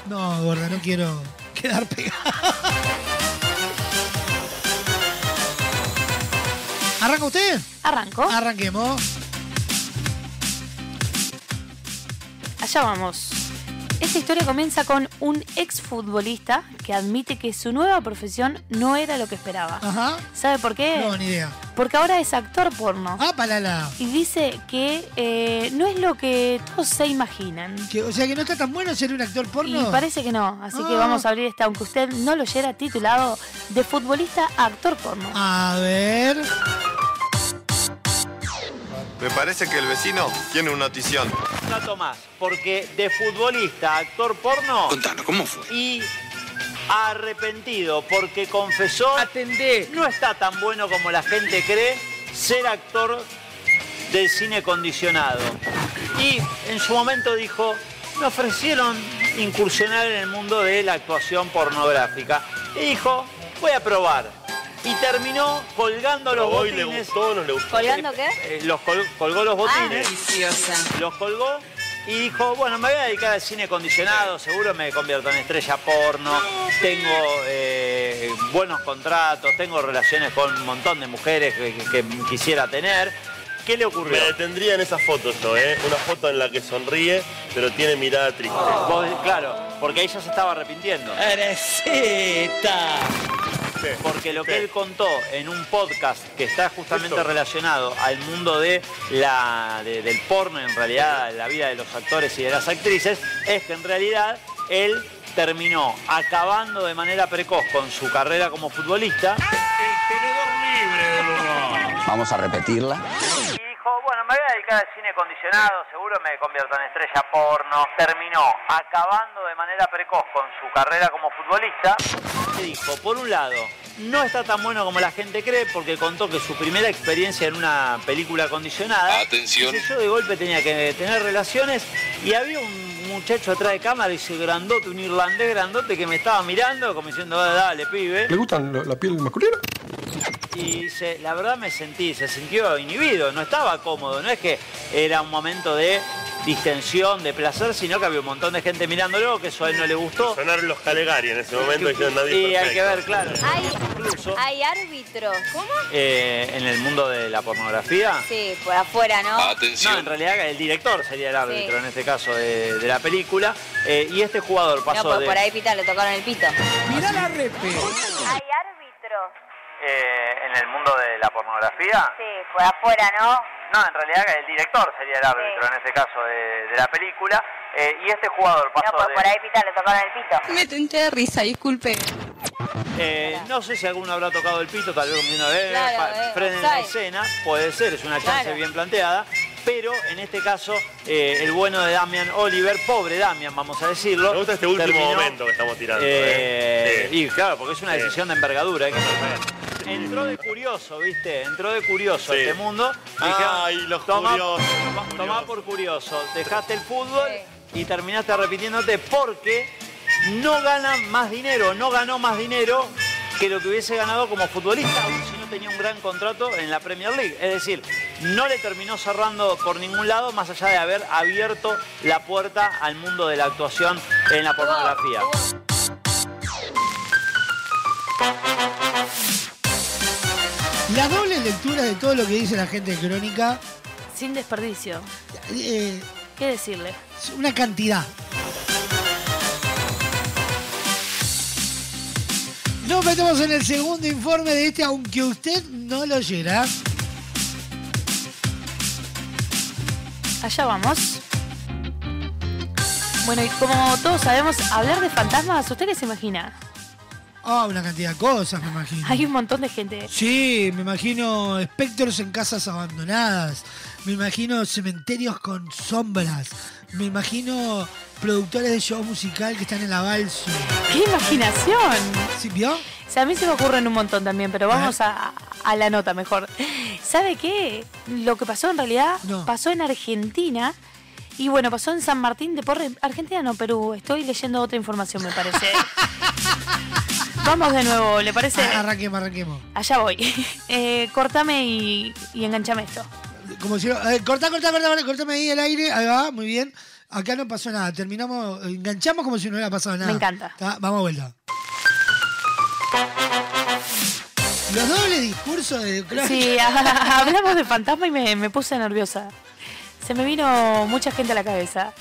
No, gorda, no quiero quedar pegado. ¿Arranca usted? Arranco. Arranquemos. Allá vamos. Esta historia comienza con un exfutbolista que admite que su nueva profesión no era lo que esperaba. Ajá. ¿Sabe por qué? No, ni idea. Porque ahora es actor porno. Ah, palala. Y dice que eh, no es lo que todos se imaginan. Que- o sea que no está tan bueno ser un actor porno. Y parece que no. Así que Ah. vamos a abrir esta, aunque usted no lo oyera, titulado De futbolista a actor porno. A ver. Me parece que el vecino tiene una notición. dato más, porque de futbolista, a actor porno. Contanos, ¿cómo fue? Y arrepentido porque confesó. Atendé. No está tan bueno como la gente cree ser actor del cine condicionado. Y en su momento dijo, me ofrecieron incursionar en el mundo de la actuación pornográfica. Y dijo, voy a probar. Y terminó colgando los Probó y le botines. gustó o no le gustó. ¿Colgando qué? Eh, los col- colgó los botines. deliciosa. Los colgó y dijo, bueno, me voy a dedicar al cine acondicionado, seguro me convierto en estrella porno, tengo eh, buenos contratos, tengo relaciones con un montón de mujeres que, que- que quisiera tener. ¿Qué le ocurrió? Me detendría en esa foto yo, ¿eh? Una foto en la que sonríe, pero tiene mirada triste. Vos- claro, porque ella se estaba arrepintiendo. ¡Erecita! Porque lo que él contó en un podcast que está justamente Esto. relacionado al mundo de la, de- del porno, en realidad, la vida de los actores y de las actrices, es que en realidad él terminó acabando de manera precoz con su carrera como futbolista. Vamos a repetirla. Y me voy a dedicada al cine condicionado, seguro me convierto en estrella porno. Terminó acabando de manera precoz con su carrera como futbolista. Que dijo, por un lado, no está tan bueno como la gente cree porque contó que su primera experiencia en una película condicionada. Atención. dice, yo de golpe tenía que tener relaciones y había un muchacho atrás de cámara, dice grandote, un irlandés grandote que me estaba mirando como diciendo, "Ah, dale, pibe. ¿Le gustan la, la piel masculina? Y dice, la verdad me sentí, se sintió inhibido, no estaba cómodo, no es que era un momento de distensión, de placer, sino que había un montón de gente mirándolo, que eso a él no le gustó. Sonaron los Calegari en ese momento y nadie Y hay que ver, claro. Hay, Incluso hay árbitros. ¿Cómo? eh, en el mundo de la pornografía. Sí, por afuera, ¿no? No, en realidad el director sería el árbitro Sí. en este caso de, de la película. Eh, y este jugador No, pasó pues de. por ahí pita, le tocaron el pito. Mirá la repe. Hay árbitros. Eh, en el mundo de la pornografía. Sí, por afuera, ¿no? No, en realidad el director sería el árbitro en este caso de, de la película. Eh, y este jugador pasó No, pues de. por ahí pita, le tocaron el pito. Me tenté de risa, disculpe. Eh, no sé si alguno habrá tocado el pito, tal vez diciendo, eh, Claro, eh, frenen la escena, puede ser, es una chance Claro. bien planteada, pero en este caso eh, el bueno de Damian Oliver, pobre Damian, vamos a decirlo. Me gusta este último terminó, momento que estamos tirando. eh, ¿eh? Y claro, porque es una decisión de envergadura. hay que. Entró de curioso, ¿viste? Entró de curioso Sí. este mundo. Ay, los toma, curiosos, toma- tomá por curioso. Dejaste el fútbol y terminaste arrepintiéndote porque no gana más dinero, no ganó más dinero que lo que hubiese ganado como futbolista, si no tenía un gran contrato en la Premier League. Es decir, no le terminó cerrando por ningún lado, más allá de haber abierto la puerta al mundo de la actuación en la pornografía. La doble lectura de todo lo que dice la gente de Crónica, Sin desperdicio. eh, ¿Qué decirle? es una cantidad. Nos metemos en el segundo informe de este, aunque usted no lo oyera. Allá vamos. Bueno, y como todos sabemos, hablar de fantasmas, ¿usted qué se imagina? Ah, una cantidad de cosas, me imagino. Hay un montón de gente. Sí, me imagino espectros en casas abandonadas. Me imagino cementerios con sombras. Me imagino productores de show musical que están en la balsa. ¡Qué imaginación! ¿Sí vio? O sea, a mí se me ocurren un montón también, pero vamos a, a la nota mejor. ¿Sabe qué? Lo que pasó en realidad pasó en Argentina. Y bueno, pasó en San Martín de Porres. Argentina no, Perú. Estoy leyendo otra información, me parece. Vamos de nuevo, ¿le parece? Ah, arranquemos, arranquemos. Allá voy. Eh, cortame y, y enganchame esto. Como si, eh, corta, corta, corta, corta, cortame ahí el aire. Ahí va, muy bien. Acá no pasó nada. Terminamos, enganchamos como si no hubiera pasado nada. Me encanta. ¿Está? Vamos a vuelta. Los dobles discursos de Sí, hablamos de fantasma y me, me puse nerviosa. Se me vino mucha gente a la cabeza.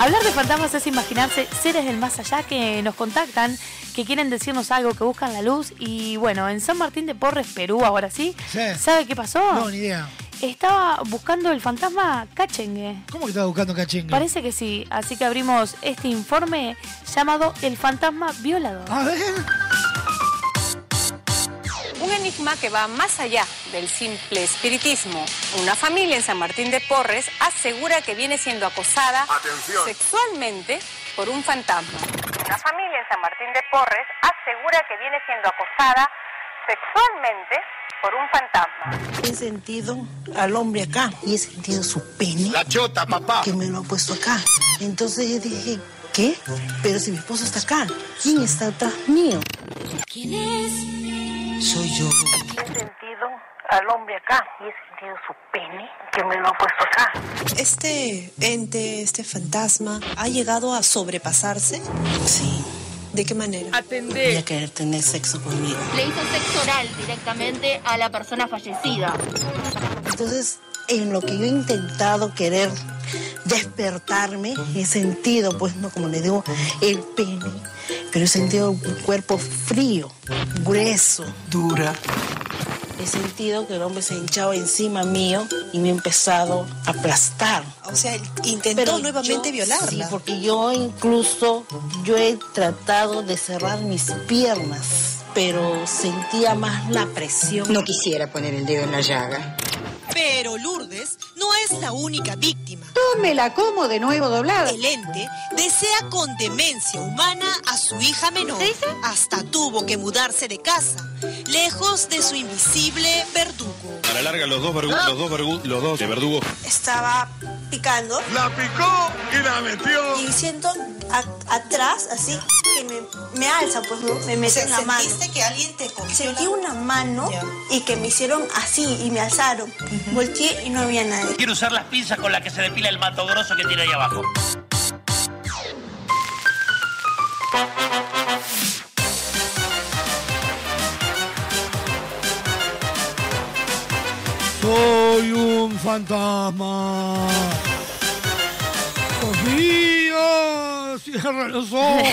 Hablar de fantasmas es imaginarse seres del más allá que nos contactan, que quieren decirnos algo, que buscan la luz. Y bueno, en San Martín de Porres, Perú, ahora sí, Sí. ¿sabe qué pasó? No, ni idea. Estaba buscando el fantasma Cachengue. ¿Cómo que estaba buscando cachengue? Parece que sí, así que abrimos este informe llamado El fantasma violador. A ver. Un enigma que va más allá del simple espiritismo. Una familia en San Martín de Porres asegura que viene siendo acosada sexualmente por un fantasma. Una familia en San Martín de Porres asegura que viene siendo acosada sexualmente por un fantasma. He sentido al hombre acá y he sentido su pene. La chota, papá. Que me lo ha puesto acá. Entonces yo dije, ¿qué? Pero si mi esposo está acá, ¿quién está atrás mío? ¿Quién es? Soy yo. He sentido al hombre acá y he sentido su pene que me lo ha puesto acá. Este ente, este fantasma, ¿ha llegado a sobrepasarse? Sí. ¿De qué manera? Voy a querer tener sexo conmigo. Le hizo sexo oral directamente a la persona fallecida. Entonces, en lo que yo he intentado querer despertarme, he sentido, pues, no como le digo, el pene, pero he sentido un cuerpo frío, grueso, dura. He sentido que el hombre se ha hinchado encima mío y me ha empezado a aplastar. O sea, intentó nuevamente yo- violarla. Sí, porque yo incluso, yo he tratado de cerrar mis piernas, pero sentía más la presión. No quisiera poner el dedo en la llaga. Pero Lourdes no es la única víctima. Tómela como de nuevo doblada. El ente desea con demencia humana a su hija menor. Hasta tuvo que mudarse de casa, lejos de su invisible verdugo. A la larga, los dos, vergu- los dos, vergu- los dos de verdugo. Estaba picando. La picó y la metió. Y siento a- atrás, así, que me, me alza, pues ¿no? me meten la mano. ¿Sentiste que alguien te cogió Sentí una mano y que me hicieron así y me alzaron. Volteé y no había nadie. Quiero usar las pinzas con las que se depila el mato grosso que tiene ahí abajo. Soy un fantasma. Sofía, cierra los ojos.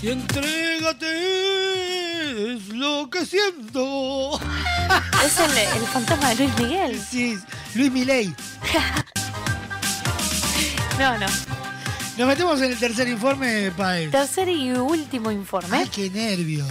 y entrégate, es lo que siento. Es el, el fantasma de Luis Miguel. Sí, Luis Milei. No, no. Nos metemos en el tercer informe, Paez. Tercer y último informe. Ay, qué nervio.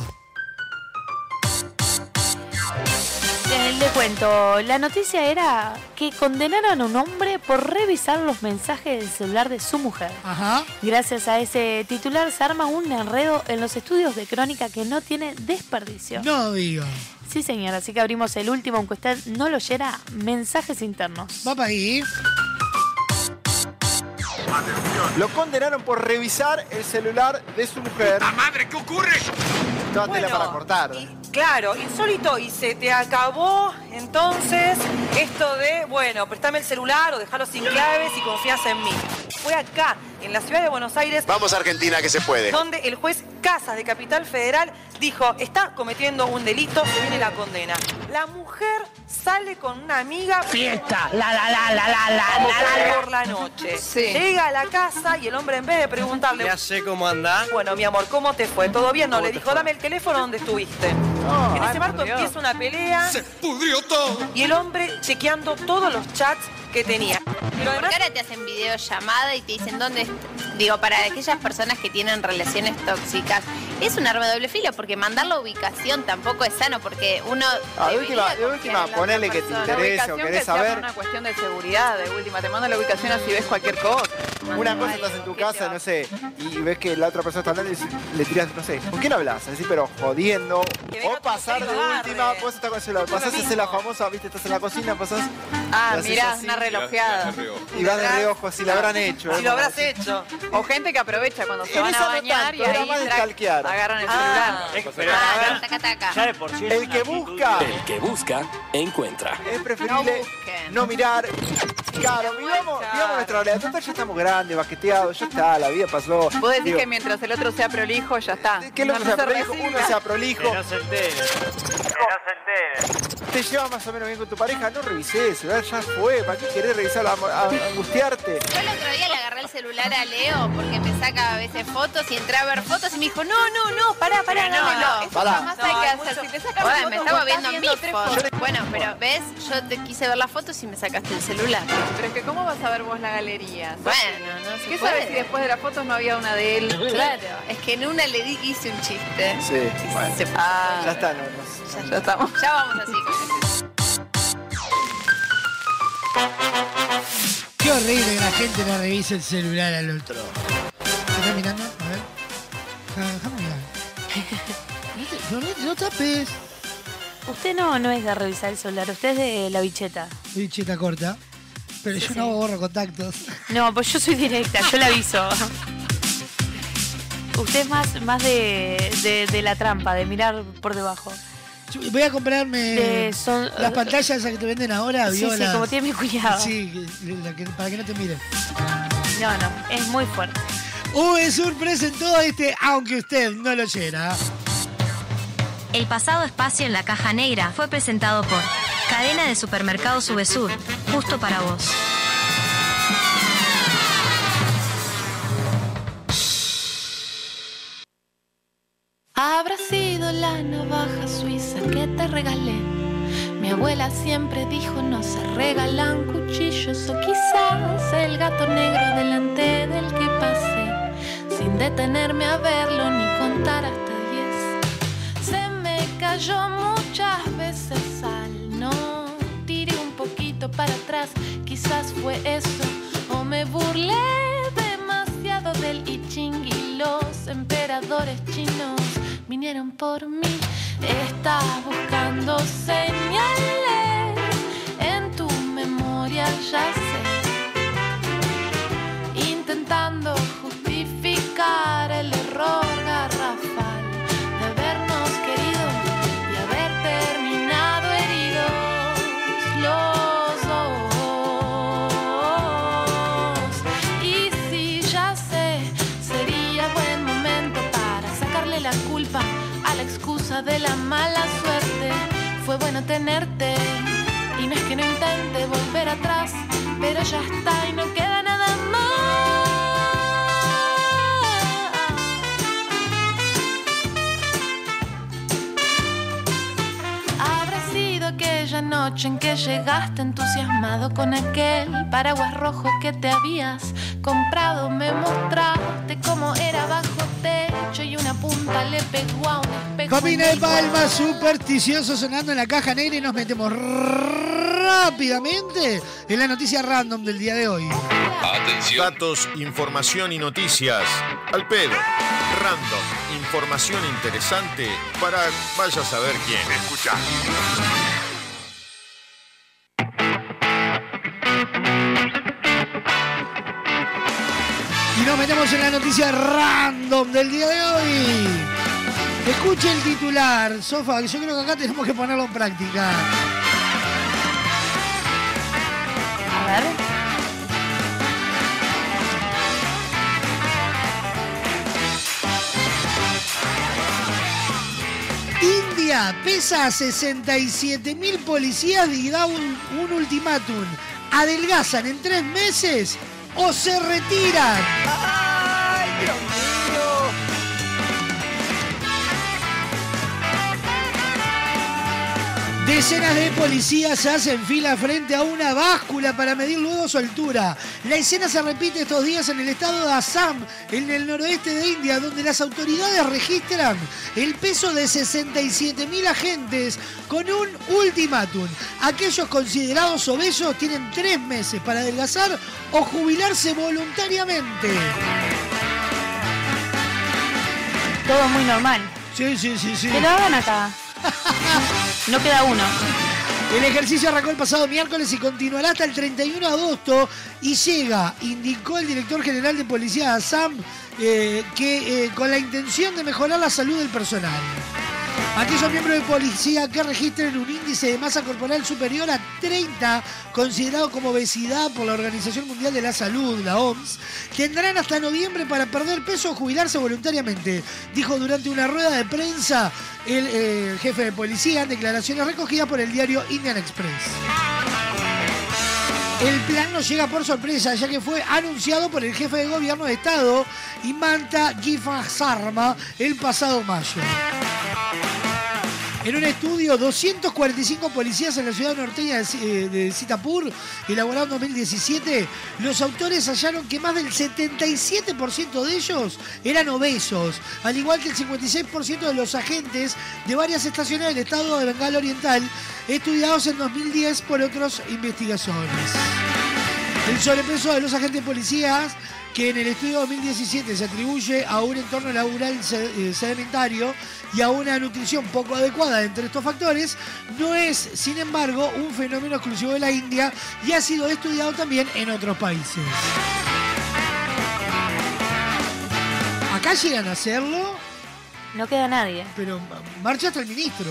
Eh, le cuento, la noticia era que condenaron a un hombre por revisar los mensajes del celular de su mujer. Ajá. Gracias a ese titular se arma un enredo en los estudios de crónica que no tiene desperdicio. No diga. Sí, señor, así que abrimos el último, aunque usted no lo oyera, mensajes internos. Va para ahí. Lo condenaron por revisar el celular de su mujer. ¡La madre! ¿Qué ocurre? Toda tela para cortar. Claro, insólito y se te acabó entonces esto de, bueno, préstame el celular o dejarlo sin claves y confías en mí. Fue acá, en la ciudad de Buenos Aires, Vamos a Argentina que se puede. donde el juez Casas de Capital Federal dijo, está cometiendo un delito, se viene la condena. La mujer sale con una amiga... Fiesta, la, la, la, la, la, la, la, la, la. por la noche. Sí. Llega a la casa y el hombre en vez de preguntarle... Ya sé cómo anda. Bueno, mi amor, ¿cómo te fue? ¿Todo bien? No, ¿Cómo le dijo, fue? dame el teléfono donde estuviste. en ese marco empieza una pelea. Se pudrió Y el hombre chequeando todos los chats que tenía. Pero además, Porque ahora te hacen videollamada y te dicen dónde. Digo, para aquellas personas que tienen relaciones tóxicas, es un arma de doble filo porque mandar la ubicación tampoco es sano porque uno. Ah, de última, de última, ponele que te interese o querés saber. una cuestión de seguridad, de última. Te mando la ubicación así ves cualquier cosa. Una cosa estás en tu casa, no sé, y ves que la otra persona está hablando y le tiras, no sé, ¿con quién hablas? Así, pero jodiendo. O pasar de última, vos estás con el celular, pasás a hacer la famosa, viste, estás en la cocina, pasás. Ah, mirá, una relojeada. Y vas de reojo, si la habrán hecho. si ¿eh? lo habrás hecho. O gente que aprovecha cuando se En van esa a no bañar tanto, y ahí más stalkear. agarran el Ah. celular. Ah, taca, taca. Ya de por sí El que busca El que busca, encuentra. es preferible no mirar. Claro, vivamos, vivamos nuestra realidad. Total, ya estamos grandes, baqueteados, ya está, la vida pasó. Vos decís Digo, que mientras el otro sea prolijo, ya está. que el otro No sea se prolijo, uno sea prolijo. Que no se entere. Que no se entere. te llevas más o menos bien con tu pareja, no revisé el celular, ya fue. ¿Para qué querés revisarlo? A, a- a angustiarte. Yo el otro día le agarré el celular a Leo porque me saca a veces fotos y entré a ver fotos y me dijo, no, no, no, pará, pará, no, dámelo". no, Eso Pará. jamás hay que hacer. Si te sacan Joder, fotos, me estaba viendo mis fotos. Bueno, pero ves, yo te quise ver las fotos y me sacaste el celular. Pero es que ¿cómo vas a ver vos la galería? Bueno, no se ¿Qué puede. sabes si después de las fotos no había una de él? Claro, es que en una le di hice un chiste. Sí, bueno. Se- Ah, Ya está, no, no. ya estamos. Ya vamos así con eso. Qué horrible que la gente le revise el celular al otro. ¿Me estás mirando? A ver. Ja- Déjame mirar. No, te- no, tapes. Usted no, no es de revisar el celular, usted es de la bicheta. Bicheta corta. Pero yo no borro contactos. No, pues yo soy directa, yo le aviso. Usted es más, más de, de, de la trampa, de mirar por debajo. Voy a comprarme De son- las pantallas esas que te venden ahora. Sí, sí, como tiene mi cuñado. Sí, que- la que- para que no te miren. No, no, es muy fuerte. VSUR presentó este, aunque usted no lo oyera. El pasado espacio en la caja negra fue presentado por Cadena de Supermercados Subesur, justo para vos. Sido navaja suiza que te regalé. Mi abuela siempre dijo no se regalan cuchillos o quizás el gato negro delante del que pasé sin detenerme a verlo ni contar hasta diez. Se me cayó muchas veces poquito para atrás, quizás fue eso. O me burlé demasiado del I Ching y los emperadores chinos vinieron por mí. Estás buscando señales en tu memoria, ya sé. Intentando justificar el error y no es que no intente volver atrás, pero ya está y no queda nada más. Habrá sido aquella noche en que llegaste entusiasmado con aquel paraguas rojo que te habías comprado. Me mostraste cómo era bajo techo y una punta le pegó a un. Comina de palma supersticioso sonando en la caja negra y nos metemos rápidamente en la noticia random del día de hoy. Atención. Datos, información y noticias. Al pedo. Random. Información interesante para vaya a saber quién. Escucha. Y nos metemos en la noticia random del día de hoy. Escuche el titular, Sofa, que yo creo que acá tenemos que ponerlo en práctica. A ver. India pesa a 67 mil policías y da un, un ultimátum. ¿Adelgazan en tres meses o se retiran? ¡Ay, Dios mío! Decenas de policías hacen fila frente a una báscula para medir luego su altura. La escena se repite estos días en el estado de Assam, en el noroeste de India, donde las autoridades registran el peso de 67.000 agentes con un ultimátum. Aquellos considerados obesos tienen tres meses para adelgazar o jubilarse voluntariamente. Todo muy normal. Sí, sí, sí, sí. Que lo hagan acá. No queda uno. El ejercicio arrancó el pasado miércoles y continuará hasta el 31 de agosto y llega, indicó el director general de policía Assam, eh, que eh, con la intención de mejorar la salud del personal. Aquellos miembros de policía que registren un índice de masa corporal superior a 30, considerado como obesidad por la Organización Mundial de la Salud, la OMS, tendrán hasta noviembre para perder peso o jubilarse voluntariamente, dijo durante una rueda de prensa el eh, jefe de policía en declaraciones recogidas por el diario Indian Express. El plan no llega por sorpresa, ya que fue anunciado por el jefe de gobierno de Estado, Imanta Gifa Sarma, el pasado mayo. En un estudio, 245 policías en la ciudad norteña de, eh, Sitapur, elaborado en 2017, los autores hallaron que más del 77% de ellos eran obesos, al igual que el 56% de los agentes de varias estaciones del estado de Bengala Oriental, estudiados en 2010 por otras investigaciones. El sobrepeso de los agentes policías, que en el estudio 2017 se atribuye a un entorno laboral eh, sedentario y a una nutrición poco adecuada entre estos factores, no es, sin embargo, un fenómeno exclusivo de la India y ha sido estudiado también en otros países. Acá llegan a hacerlo, No queda nadie. pero marcha hasta el ministro.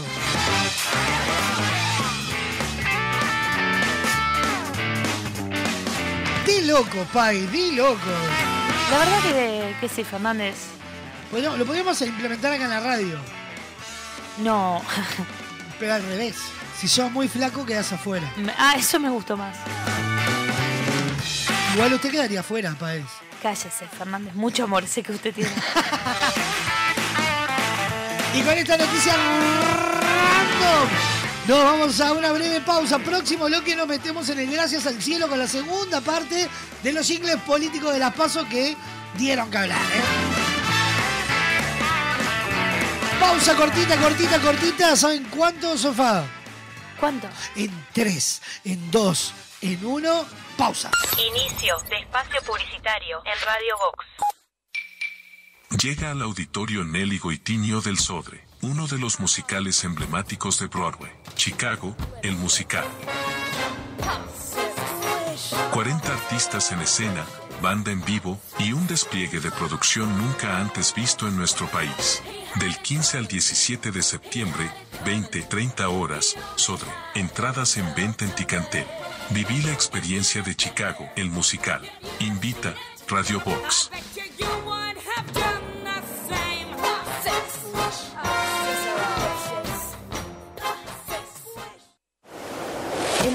De loco, Pai, de loco. La verdad que, que sí, Fernández. Bueno, lo podríamos implementar acá en la radio. No. Pero al revés. Si sos muy flaco, quedás afuera. Ah, eso me gustó más. Igual usted quedaría afuera, Paez. Cállese, Fernández. Mucho amor sé que usted tiene. Y con esta noticia random, nos vamos a una breve pausa. Próximo lo que nos metemos en el Gracias al Cielo con la segunda parte de los ingles políticos de las pasos que dieron que hablar. ¿eh? Pausa cortita, cortita, cortita. ¿Saben cuánto, sofá? ¿Cuánto? En 3, en 2, en 1, pausa. Inicio de espacio publicitario en Radio Vox. Llega al auditorio Nelly Goitinho del Sodre, uno de los musicales emblemáticos de Broadway, Chicago, el musical. 40 artistas en escena, banda en vivo y un despliegue de producción nunca antes visto en nuestro país. Del 15 al 17 de septiembre, 20-30 horas, Sodre. Entradas en venta en Ticantel. Viví la experiencia de Chicago, el musical. Invita Radio Box.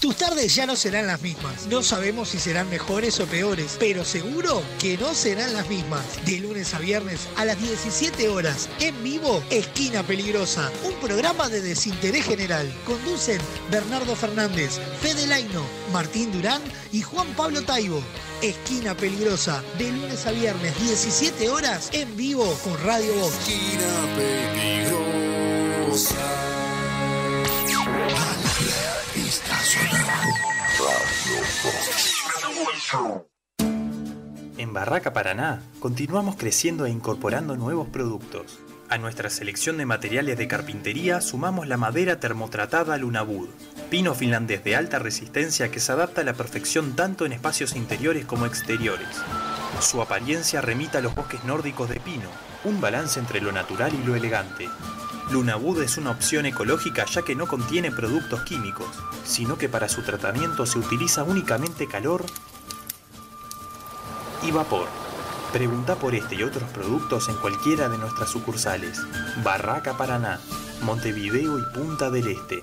Tus tardes ya no serán las mismas. No sabemos si serán mejores o peores, pero seguro que no serán las mismas. De lunes a viernes a las 17 horas, en vivo, Esquina Peligrosa, un programa de desinterés general. Conducen Bernardo Fernández, Fede Laino, Martín Durán y Juan Pablo Taibo. Esquina Peligrosa, de lunes a viernes, 17 horas, en vivo con Radio Vox. Esquina peligrosa. En Barraca Paraná continuamos creciendo e incorporando nuevos productos. A nuestra selección de materiales de carpintería sumamos la madera termotratada Lunabud, pino finlandés de alta resistencia que se adapta a la perfección tanto en espacios interiores como exteriores. Su apariencia remita a los bosques nórdicos de pino, un balance entre lo natural y lo elegante. Lunabud es una opción ecológica ya que no contiene productos químicos, sino que para su tratamiento se utiliza únicamente calor y vapor. Pregunta por este y otros productos en cualquiera de nuestras sucursales. Barraca Paraná, Montevideo y Punta del Este.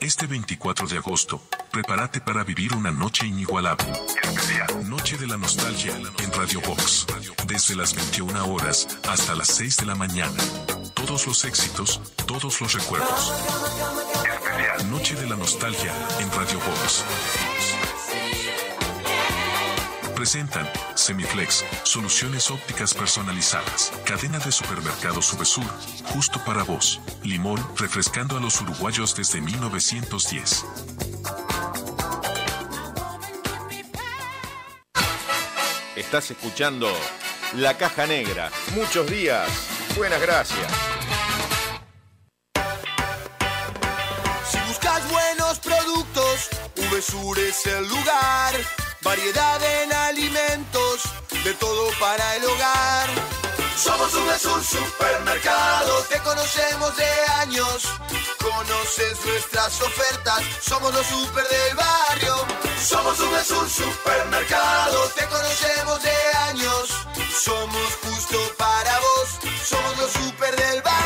Este 24 de agosto, prepárate para vivir una noche inigualable. Noche de la nostalgia en Radio Box. Desde las 21 horas hasta las 6 de la mañana. Todos los éxitos, todos los recuerdos. Noche de la nostalgia en Radio Box. Presentan Semiflex, soluciones ópticas personalizadas. Cadena de supermercados Subesur, justo para vos. Limón, refrescando a los uruguayos desde 1910. Estás escuchando La Caja Negra. Muchos días. Buenas gracias. Si buscas buenos productos, VSUR es el lugar. Variedad en alimentos, de todo para el hogar. Somos VSUR Supermercado, te conocemos de años. Conoces nuestras ofertas, somos los super del barrio. Somos VSUR Supermercado, te conocemos de años. Somos justo para vos, somos los super del barrio.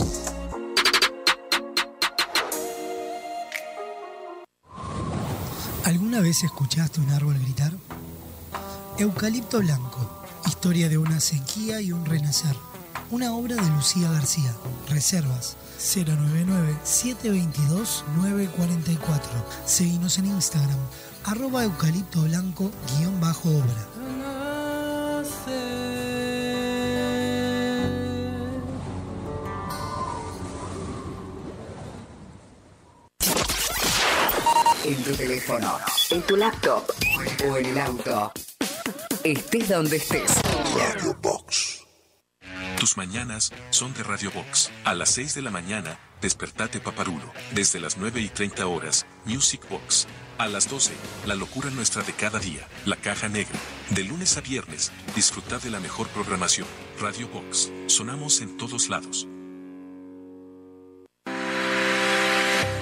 ¿Alguna vez escuchaste un árbol gritar? Eucalipto Blanco, historia de una sequía y un renacer. Una obra de Lucía García. Reservas 099-722-944. Seguimos en Instagram, arroba eucalipto blanco en tu teléfono, en tu laptop o en el auto. Estés donde estés. Radio Box. Tus mañanas son de Radio Box. A las 6 de la mañana, despertate paparulo. Desde las 9 y 30 horas, Music Box. A las 12, la locura nuestra de cada día, la caja negra. De lunes a viernes, disfruta de la mejor programación. Radio Box. Sonamos en todos lados.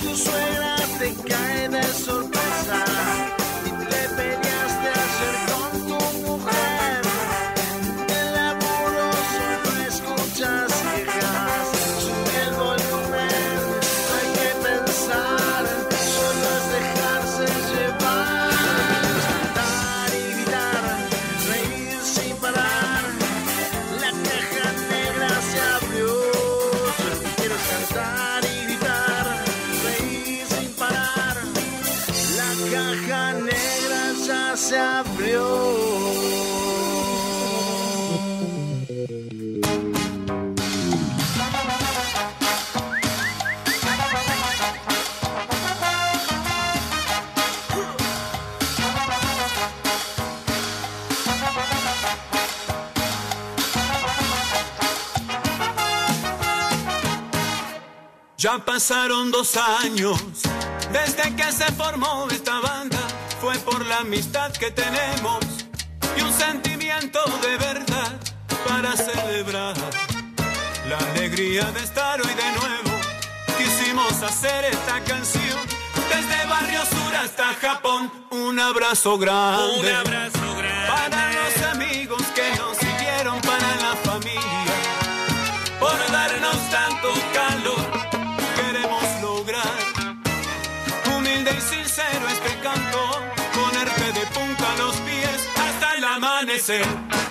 Tu suegra te cae de sorpresa. Y te peleaste Ya pasaron dos años desde que se formó esta banda. Fue por la amistad que tenemos y un sentimiento de verdad para celebrar la alegría de estar hoy de nuevo. Quisimos hacer esta canción desde Barrio Sur hasta Japón. Un abrazo grande. Un abrazo grande. Para los amigos el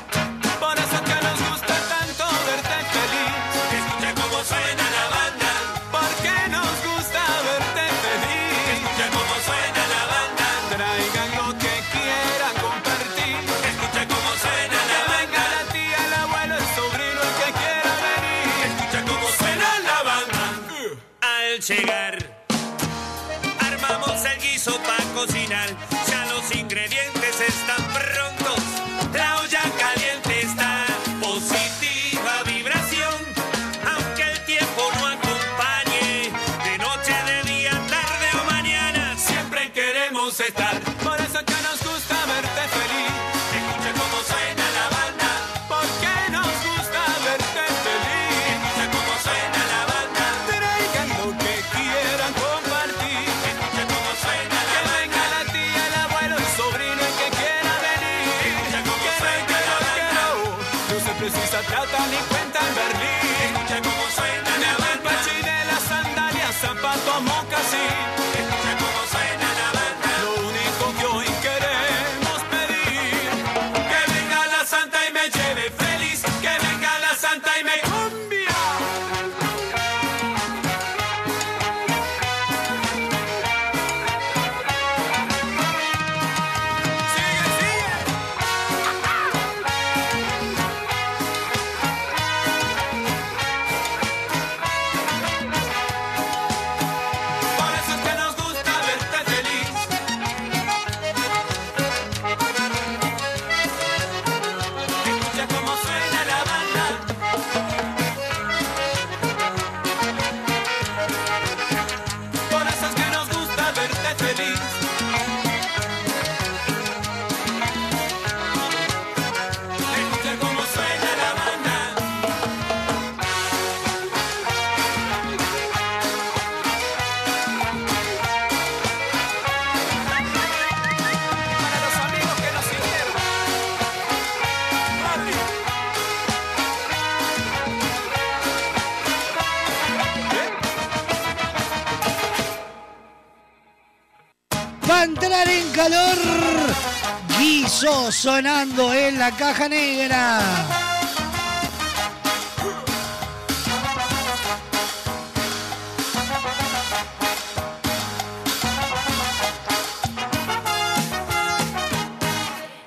Sonando en la caja negra.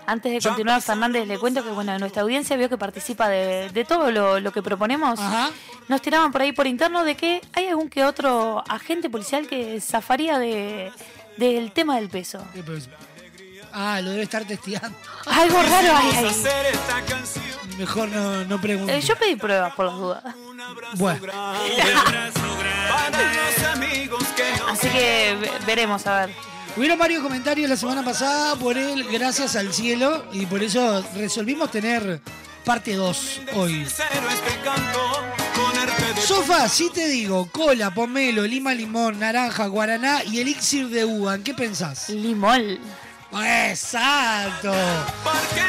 Antes de continuar, Fernández, le cuento que bueno, nuestra audiencia vio que participa de, de todo lo, lo que proponemos. Nos tiraban por ahí por interno de que hay algún que otro agente policial que zafaría de, del tema del peso. Ah, lo debe estar testeando. Algo raro hay ahí. Mejor no, no pregunto. Eh, yo pedí pruebas por las dudas. Bueno, Así que ve- veremos, a ver. hubieron varios comentarios la semana pasada por él, gracias al cielo, y por eso resolvimos tener parte 2 hoy. Sofa, si te digo cola, pomelo, lima, limón, naranja, guaraná y elixir de uva, ¿en qué pensás? Limón. Exacto.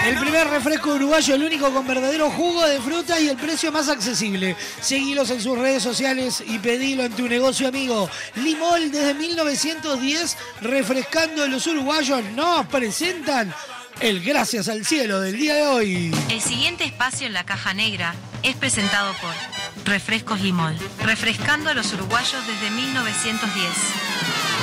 El primer refresco uruguayo, el único con verdadero jugo de fruta y el precio más accesible. Seguilos en sus redes sociales y pedilo en tu negocio amigo. Limol desde 1910, refrescando a los uruguayos, nos presentan el Gracias al Cielo del día de hoy. El siguiente espacio en la caja negra es presentado por Refrescos Limol, refrescando a los uruguayos desde 1910.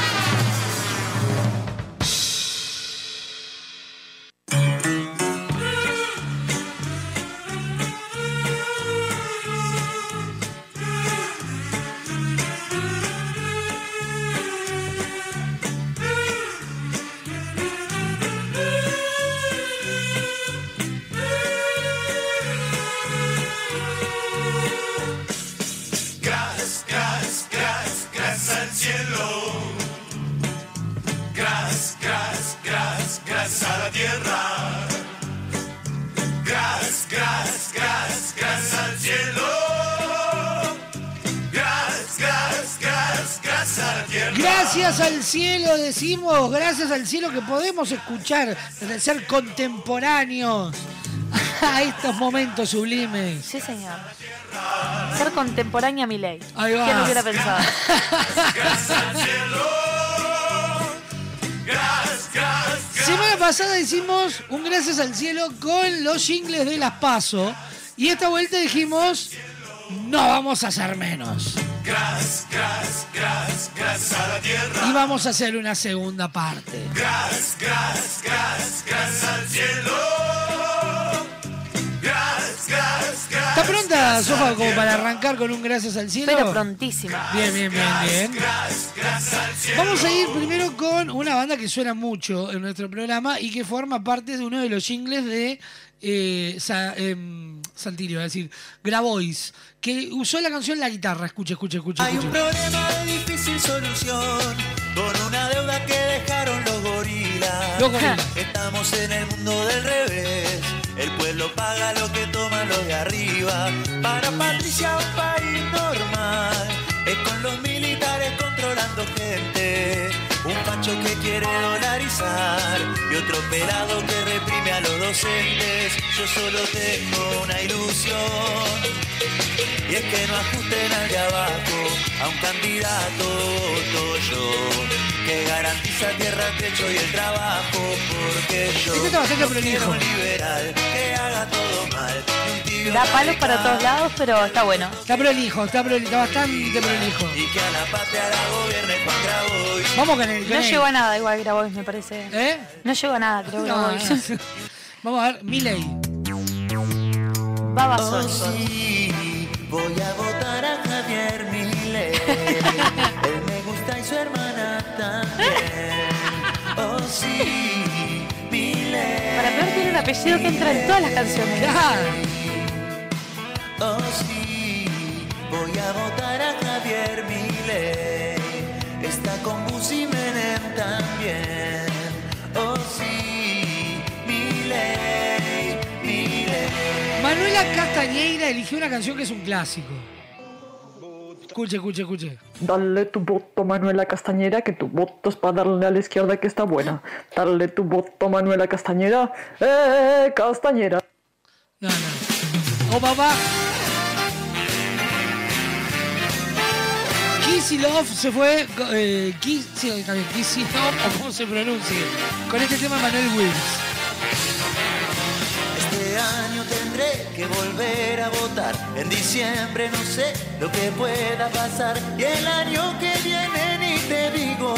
Gracias al cielo decimos, gracias al cielo que podemos escuchar, de ser contemporáneos a estos momentos sublimes. Sí, señor. Ser contemporánea a mi ley. Ahí va. ¿Quién lo hubiera pensado? Gracias al cielo. Gracias, gracias, Semana pasada hicimos un gracias al cielo con los jingles de las PASO y esta vuelta dijimos, no vamos a hacer menos. gracias, gracias, gracias a la tierra. Y vamos a hacer una segunda parte. Gracias, gracias, gracias, gracias al cielo. ¿Está pronta, Sofa, como para arrancar con un gracias al cielo? Pero prontísima. Bien, bien, bien, bien. Vamos a ir primero con una banda que suena mucho en nuestro programa y que forma parte de uno de los jingles de eh, Sa- Saltillo, es decir, Grabois, que usó la canción La Guitarra. Escuche, escuche, escuche. Hay un escuche. problema de difícil solución con una deuda que dejaron los gorilas. Los gorilas. Estamos en el mundo del revés. El pueblo paga lo que toman los de arriba. Para Patricia un país normal es con los. Un facho que quiere dolarizar y otro pelado que reprime a los docentes. Yo solo tengo una ilusión y es que no ajusten al de abajo a un candidato voto yo que garantiza tierra, techo y el trabajo porque yo no quiero un liberal que haga todo mal Da palos para todos lados, pero está bueno. Está prolijo, está, prolijo, está bastante prolijo. y que a la patria la gobierne Juan Grabois Vamos con el. con No el- llegó a nada igual Grabois, me parece. ¿Eh? No llegó a nada, creo, No, Grabois. no. Vamos a ver, Miley. Baba Oh, sí, voy a votar a Javier Milei. Él me gusta y su hermana también. Oh, sí, Milei. Para peor tiene un apellido que entra en todas las canciones. Oh, sí, voy a votar a Javier Milei. Está con Busi Menem también. Oh, sí. Manuela Castañeira eligió una canción que es un clásico. Escuche, escuche, escuche. Dale tu voto, Manuela Castañera, que tu voto es para darle a la izquierda que está buena. Dale tu voto, Manuela Castañera. ¡Eh, Castañera! No, no. Oh, papá. Kisilov se fue. Eh, Kisilov, o como se pronuncie. Con este tema Manuel Wills. Este año tendré que volver a votar. En diciembre no sé lo que pueda pasar. Y el año que viene ni te digo.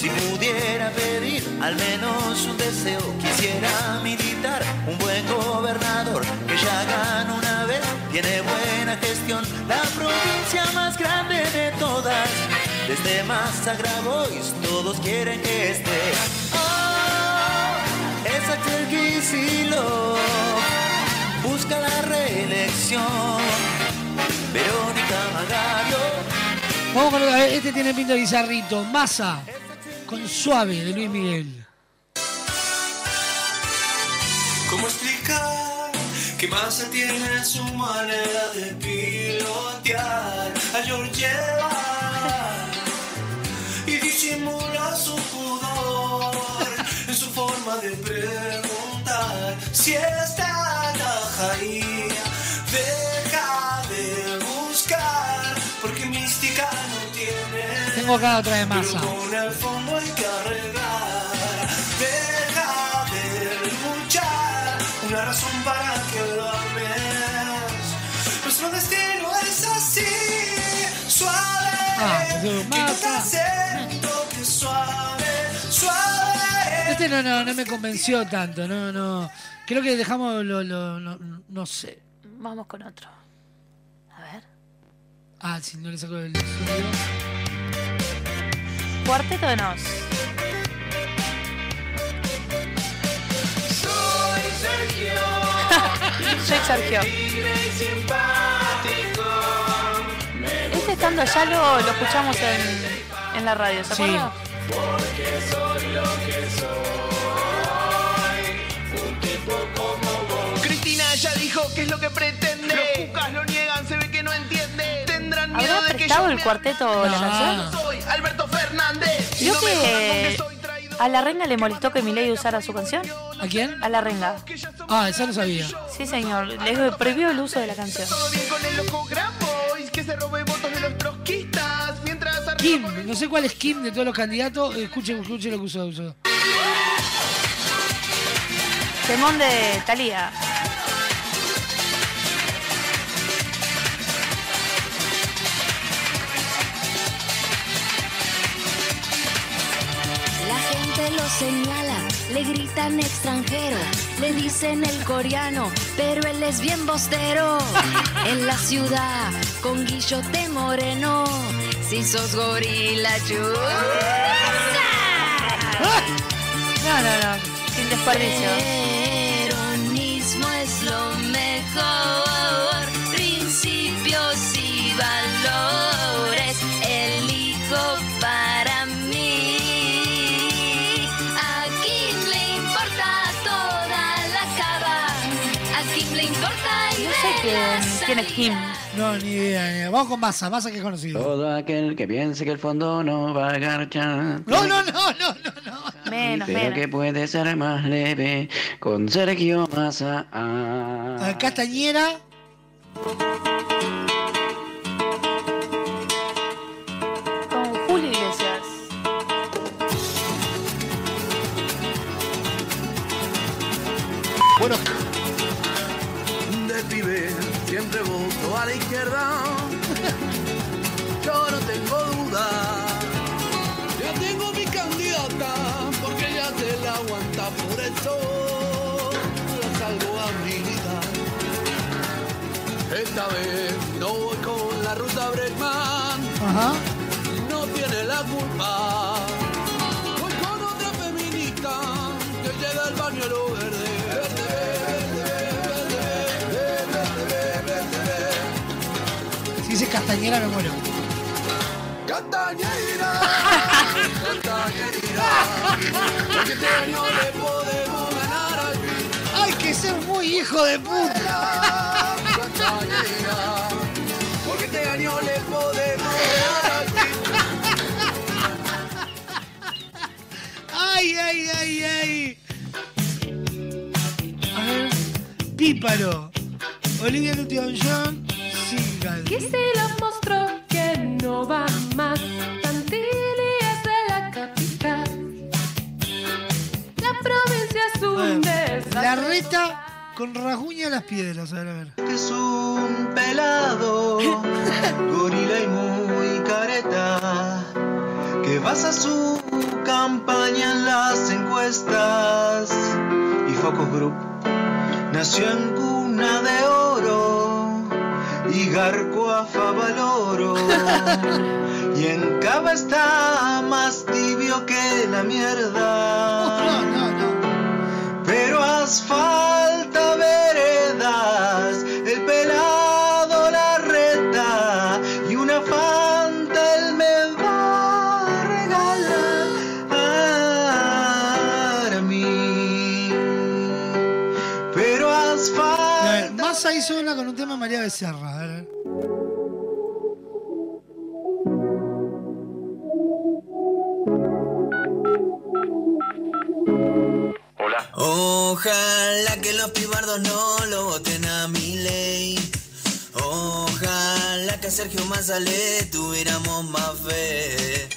Si pudiera pedir al menos un deseo, quisiera militar un buen gobernador que ya gana una vez, tiene buena gestión, la provincia más grande de todas. Desde Massa Grabois todos quieren que esté. Oh, es aquel Kicillof, busca la reelección. Verónica Magario. Vamos con. Este tiene pinta de bizarrito. Masa. Con suave de Luis Miguel. ¿Cómo explicar que Massa tiene su manera de pilotear a Georgieva y disimula su pudor en su forma de preguntar si está tajaía? Deja de buscar porque mística no acá otra fondo hay que una razón para lo ames. Nuestro destino es así, suave. Ah, que suave. Este no, no, no me convenció tanto. No, no. Creo que dejamos lo, lo- no, no sé. Vamos con otro. A ver. Ah, si no le saco el sonido. Cuarteto de Nos. Soy Sergio. Soy Sergio. Este estando allá lo, lo escuchamos en, en la radio, ¿se Sí. acuerdan? Porque soy lo que soy. Un tipo como vos. Cristina ya dijo qué es lo que pretende. Los cucas lo niegan, se ve que no entiende. Tendrán miedo ¿Habrá de que prestado yo el cuarteto la canción? soy Alberto que soy a la renga le molestó que Milei usara su canción? ¿A quién? A la renga. Ah, esa no sabía. Sí, señor. Le prohibió el uso de la canción. Kim, no sé cuál es Kim de todos los candidatos. Escuchen, escuchen lo que usó. usó. Temón de Talía. Gente lo señala, le gritan extranjero, le dicen el coreano, pero él es bien bostero. En la ciudad, con guillote moreno, si sos gorila, No, no, no. Sin desperdicio. Peronismo es lo mejor, quién, quién es Kim. No, ni idea, ni idea. Vamos con Massa, Massa que es conocido. Todo aquel que piense que el fondo no va a garchar. No, no, no, no, no. Menos, Pero menos. que puede ser más leve con Sergio Massa. Ah. Castañera. Siempre voto a la izquierda. Yo no tengo duda. Ya tengo mi candidata porque ella se la aguanta por eso. La salvo a mi vida. Esta vez no voy con la ruta Bregman. Ajá. No tiene la culpa. Castañera me muero. Castañera, Castañera, porque este año le podemos ganar al ¡Hay que ser muy hijo de puta! Castañera, porque este año le podemos ganar al ¡Ay, ay, ay, ay! A ver. Píparo. Olivia Newton-John. Que se la mostró que no va más. Tantini es de la capital. La provincia es un desastre. La reta con rasguña las piedras. A ver, a ver. que es un pelado, gorila y muy careta, que basa su campaña en las encuestas y Focus Group. Nació en cuna de oro y Garco a Favaloro. Y en Cava está más tibio que la mierda. Pero asfalta Una con un tema de María Becerra. A ver. Ojalá que los pibardos no lo voten a mi ley. Ojalá que a Sergio Massa le tuviéramos más fe.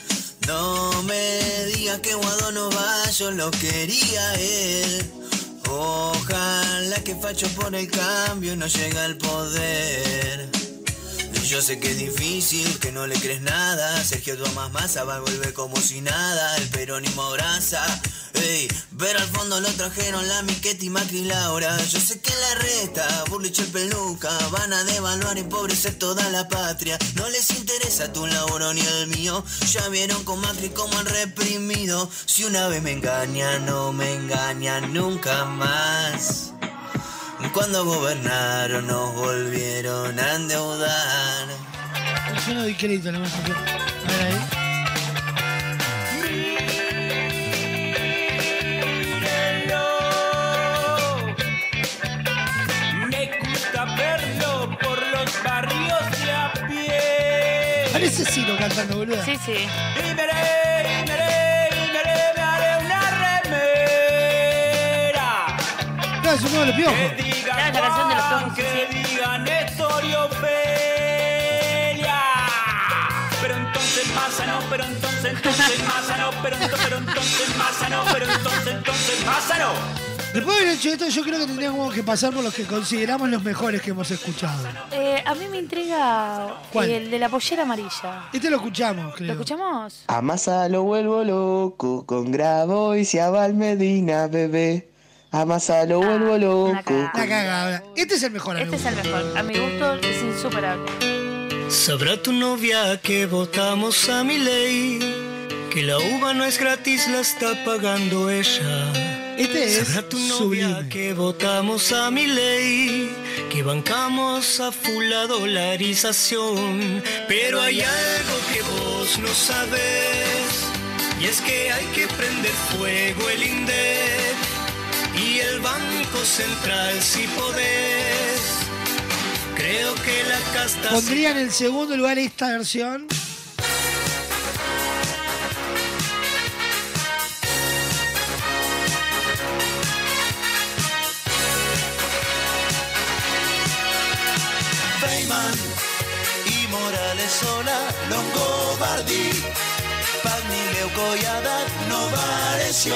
No me digas que Guado no va, yo lo quería él. Ojalá que Facho por el cambio no llega al poder. Yo sé que es difícil, que no le crees nada. Sergio Tomás Massa va a volver como si nada. El peronismo abraza. Ey, pero al fondo lo trajeron la Miquetti, Macri y Laura. Yo sé que la reta, Burlich y Peluca van a devaluar y empobrecer toda la patria. No les interesa tu laboro ni el mío. Ya vieron con Macri como han reprimido. Si una vez me engañan, no me engañan nunca más. Cuando gobernaron nos volvieron a endeudar. Ver. Parece Ciro cantando, boludo. Sí, sí. Y veré, y veré, y veré, me haré una remera. No, es uno de los piojos. Que que digan Néstor y Ofelia. Pero entonces Massa no, pero entonces, entonces Massa no, pero, ento- pero entonces Massa no, pero entonces, entonces Massa no. Después de haber hecho esto, yo creo que tendríamos que pasar por los que consideramos los mejores que hemos escuchado. Eh, a mí me intriga ¿Cuál? el de la pollera amarilla. Este lo escuchamos, creo. ¿Lo escuchamos? A Massa lo vuelvo loco con Grabo y Ciabal Medina, bebé. A Massa lo vuelvo loco. una cagada. La cagada. Este es el mejor, Este es el mejor. A mi gusto es insuperable. Sabrá tu novia que votamos a mi ley, que la uva no es gratis, la está pagando ella. Este es tu novia sublime. que votamos a mi ley, que bancamos a full la dolarización. Pero hay algo que vos no sabes, y es que hay que prender fuego el INDEC y el Banco Central si podés. Creo que la casta Pondría en el segundo lugar esta versión. Y Haddad no pareció.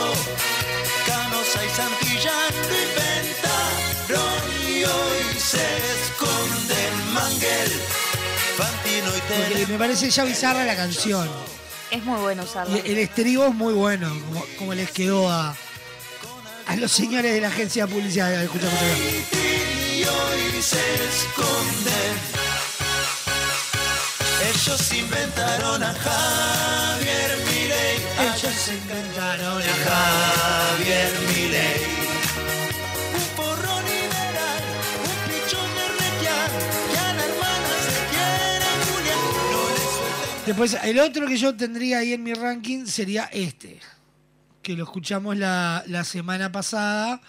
Canosa y Santillán lo inventaron y hoy se esconden Manguel, Fantino y Porque me parece ya bizarra la canción. Es muy bueno usarlo. Y el estribo es muy bueno, como, como les quedó a, a los señores de la agencia de publicidad. Escucha, escucha, escucha. y hoy se esconden. Ellos inventaron a Javier. Ellos inventaron a Javier Milei. Un porrón liberal, un pichón de requiar, que a la hermana se quiere Julián. No Después, el otro que yo tendría ahí en mi ranking sería este, que lo escuchamos la, la semana pasada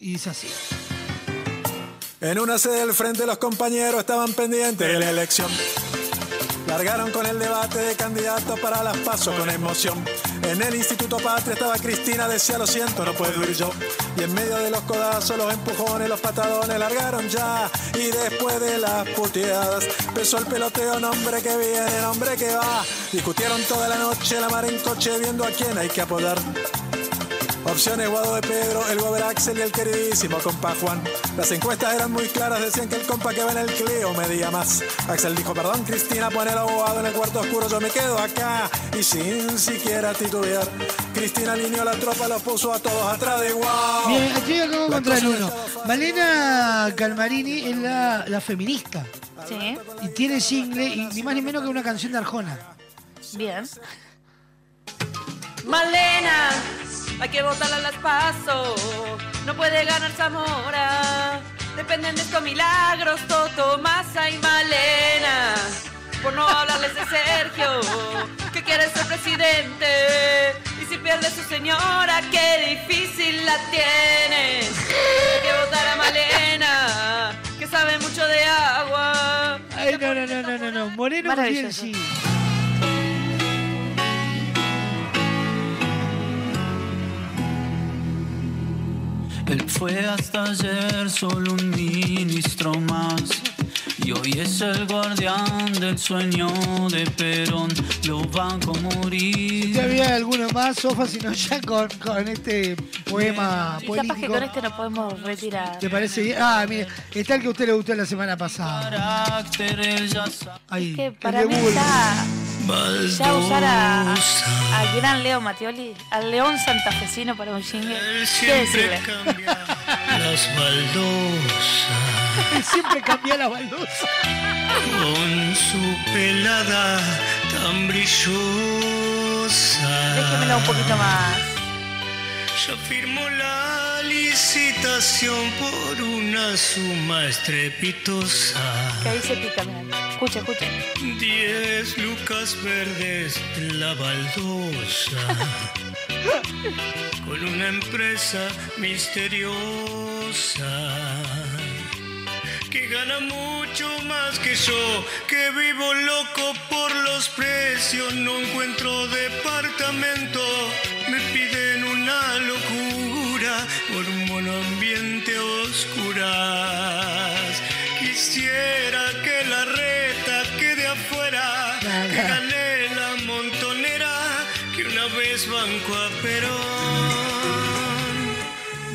y es así. En una sede del frente los compañeros estaban pendientes de la elección. Largaron con el debate de candidatos para las pasos con emoción. En el Instituto Patria estaba Cristina, decía lo siento, no puedo ir yo. Y en medio de los codazos, los empujones, los patadones largaron ya. Y después de las puteadas, empezó el peloteo, nombre que viene, nombre que va. Discutieron toda la noche, la mar en coche, viendo a quién hay que apodar. Opciones Guado de Pedro, el Gober Axel y el queridísimo compa Juan. Las encuestas eran muy claras, decían que el compa que va en el Clio medía más. Axel dijo, perdón Cristina, pon el abogado en el cuarto oscuro, yo me quedo acá. Y sin siquiera titubear, Cristina alineó la tropa, los puso a todos atrás de igual. Bien, aquí acabo de encontrar uno. Malena Calmarini es la, la feminista. Sí. Y tiene single, y ni más ni menos que una canción de Arjona. Bien. Malena, hay que votarla a las paso. No puede ganar Zamora. Dependen de estos milagros, Toto, Massa y Malena. Por no hablarles de Sergio, que quiere ser presidente. Y si pierde su señora, qué difícil la tiene. Hay que votar a Malena, que sabe mucho de agua. Ay, no, no, no, no, no, no. Moreno Maravilloso. sí. Él fue hasta ayer solo un ministro más. Y hoy es el guardián del sueño de Perón. Lo banco a morir. Si había alguno más, Sofa, sino ya con, con este poema Y capaz que con este nos podemos retirar. ¿Te parece bien? Ah, mire, está el que a usted le gustó la semana pasada. Carácter, ya sabe. Ahí, Que el para de mí Bulbo. Ya, usar a, a gran Leo Mattioli, al León santafesino para un jingle, ¿qué siempre decirle? Las baldosas. Él siempre cambia la baldosa. Con su pelada tan brillosa. Déjemela un poquito más. Ya firmó la licitación por una suma estrepitosa. Que ahí se pica, mira. Escucha, escucha. Diez lucas verdes en la baldosa. Con una empresa misteriosa. Que gana mucho más que yo, que vivo loco por los precios, no encuentro departamento, me piden una locura por un buen ambiente a oscuras. Quisiera que la reta quede afuera, que la montonera, que una vez banco a Perón.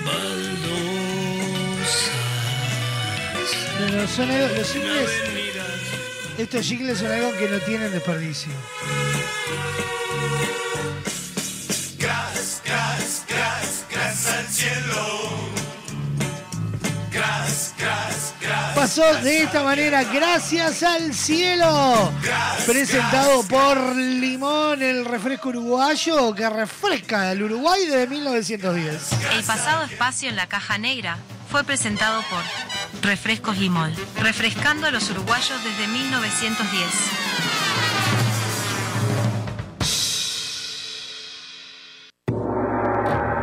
Baldosas. Son algo- los jingles, estos jingles son algo que no tienen desperdicio. Gracias, gracias, gracias, gracias al cielo. Gracias, gracias, gracias. Pasó de esta manera, gracias al cielo. Presentado por Limón, el refresco uruguayo que refresca el Uruguay desde 1910. El pasado espacio en la caja negra fue presentado por Refrescos Limón, refrescando a los uruguayos desde 1910.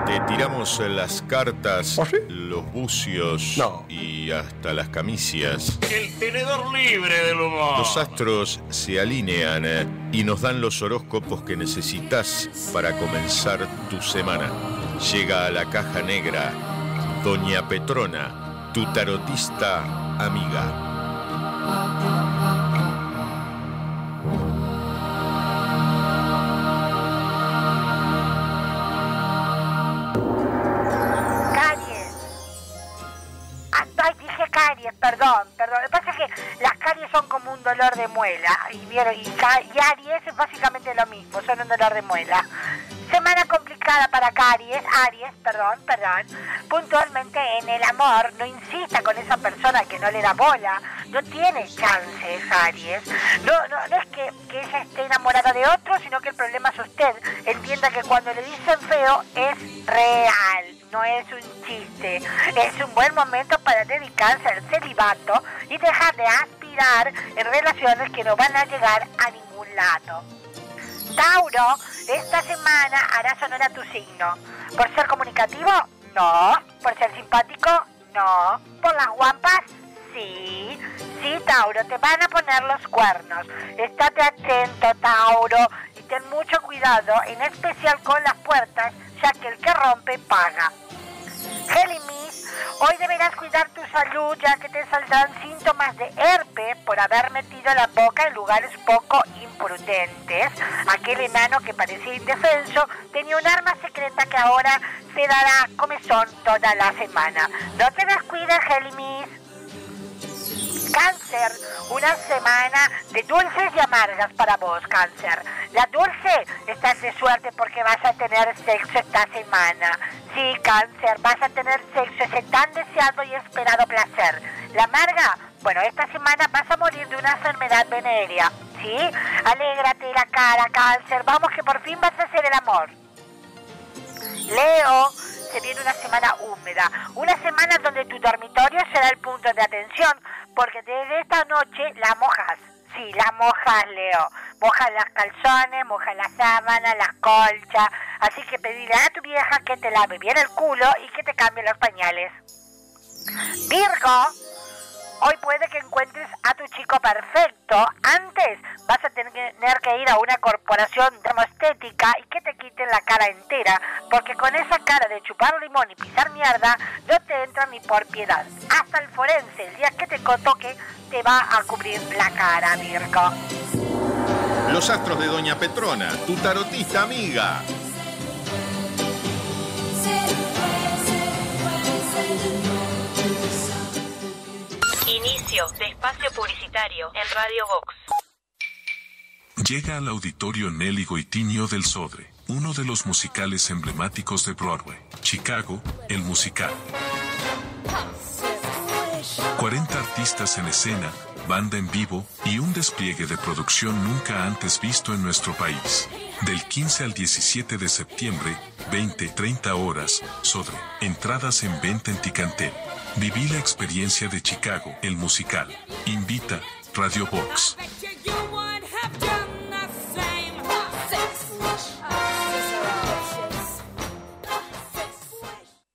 Te tiramos las cartas, los bucios y hasta las camicias. El tenedor libre del humor. Los astros se alinean eh, y nos dan los horóscopos que necesitas para comenzar tu semana. Llega a la caja negra Doña Petrona, tu tarotista amiga. Ah, perdón, perdón. Lo que pasa es que las caries son como un dolor de muela. Y, y, y Aries es básicamente lo mismo, son un dolor de muela. Semana complicada para Caries, Aries, perdón, perdón. Puntualmente en el amor, no insista con esa persona que no le da bola. No tiene chances, Aries. No, no, no es que, que ella esté enamorada de otro, sino que el problema es usted. Entienda que cuando le dicen feo es real, no es un chiste. Es un buen momento para dedicarse al celibato y dejar de aspirar en relaciones que no van a llegar a ningún lado. Tauro, esta semana harás honor a tu signo. ¿Por ser comunicativo? No. ¿Por ser simpático? No. ¿Por las guampas? Sí. Sí, Tauro, te van a poner los cuernos. Estate atento, Tauro, y ten mucho cuidado, en especial con las puertas, ya que el que rompe paga. Hoy deberás cuidar tu salud ya que te saldrán síntomas de herpes por haber metido la boca en lugares poco imprudentes. Aquel enano que parecía indefenso tenía un arma secreta que ahora te dará comezón toda la semana. No te descuides, Géminis. Cáncer, una semana de dulces y amargas para vos, cáncer. La dulce, estás de suerte porque vas a tener sexo esta semana. Sí, cáncer, vas a tener sexo, ese tan deseado y esperado placer. La amarga, bueno, esta semana vas a morir de una enfermedad venérea. ¿Sí? Alégrate la cara, cáncer. Vamos que por fin vas a hacer el amor. Leo, se viene una semana húmeda, una semana donde tu dormitorio será el punto de atención, porque desde esta noche la mojas. Sí, la mojas, Leo. Mojas las calzones, mojas las sábanas, las colchas. Así que pedirle a tu vieja que te lave bien el culo y que te cambie los pañales. Virgo, hoy puede que encuentres a tu chico perfecto. Antes vas a tener que ir a una corporación termoestética y que te quiten la cara entera, porque con esa cara de chupar limón y pisar mierda no te entra ni por piedad. Hasta el forense, el día que te toque, te va a cubrir la cara, Virgo. Los astros de Doña Petrona, tu tarotista amiga. Inicio de espacio publicitario en Radio Vox. Llega al auditorio Nelly Goitinio del Sodre, uno de los musicales emblemáticos de Broadway, Chicago, el musical. 40 artistas en escena, banda en vivo y un despliegue de producción nunca antes visto en nuestro país. Del 15 al 17 de septiembre, 20-30 horas, Sodre. Entradas en venta en Ticantel. Viví la experiencia de Chicago, el musical. Invita Radio Box.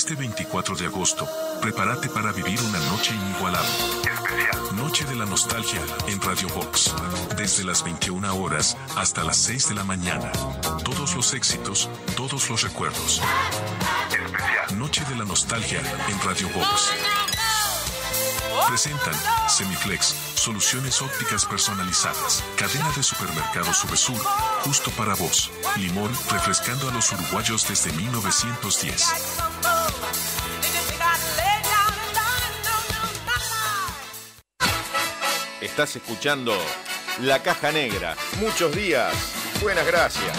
Este 24 de agosto, prepárate para vivir una noche inigualable. Especial. Noche de la Nostalgia en Radio Box. Desde las 21 horas hasta las 6 de la mañana. Todos los éxitos, todos los recuerdos. Especial. Noche de la Nostalgia en Radio Box. Presentan Semiflex, soluciones ópticas personalizadas. Cadena de supermercados Subesur, justo para vos. Limón, refrescando a los uruguayos desde 1910. Estás escuchando La Caja Negra. Muchos días. Buenas gracias.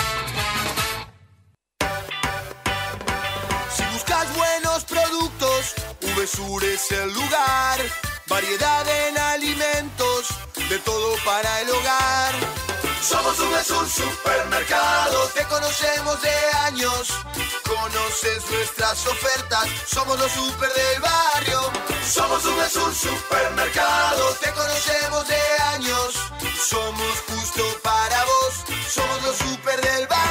Si buscas buenos productos, VSUR es el lugar. Variedad en alimentos, de todo para el hogar. Somos VSUR Supermercado, te conocemos de años. Conoces nuestras ofertas, somos los super del barrio. Somos VSUR Supermercado, te conocemos de años. Somos justo para vos, somos los super del barrio.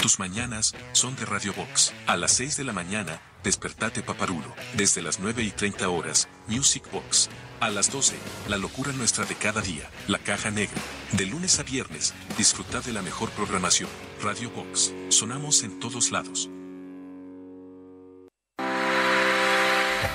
Tus mañanas son de Radio Box. A las 6 de la mañana, despertate paparulo. Desde las 9 y 30 horas, Music Box. A las 12, la locura nuestra de cada día, la caja negra. De lunes a viernes, disfruta de la mejor programación. Radio Box. Sonamos en todos lados.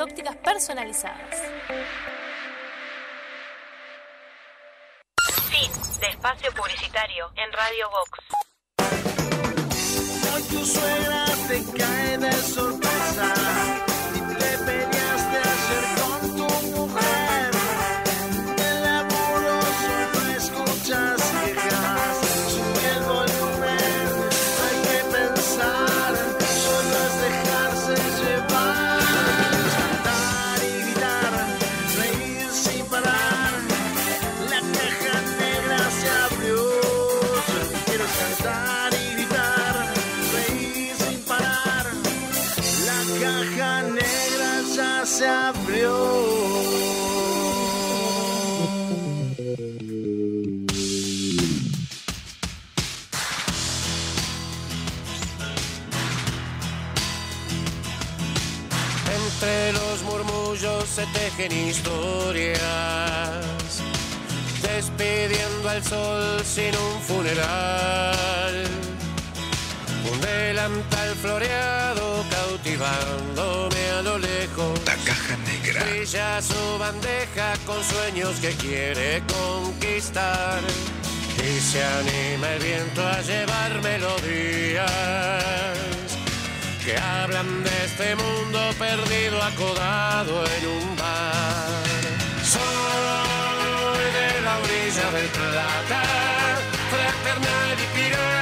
ópticas personalizadas. Fin de espacio publicitario en Radio Vox. Hoy tu suegra te cae de sorpresa se abrió. Entre los murmullos se tejen historias, despidiendo al sol sin un funeral. Un delantal floreado cautivándome a lo lejos. La caja negra. Brilla su bandeja con sueños que quiere conquistar. Y se anima el viento a llevar melodías que hablan de este mundo perdido acodado en un bar. Soy de la orilla del plata, fraternal y pirata,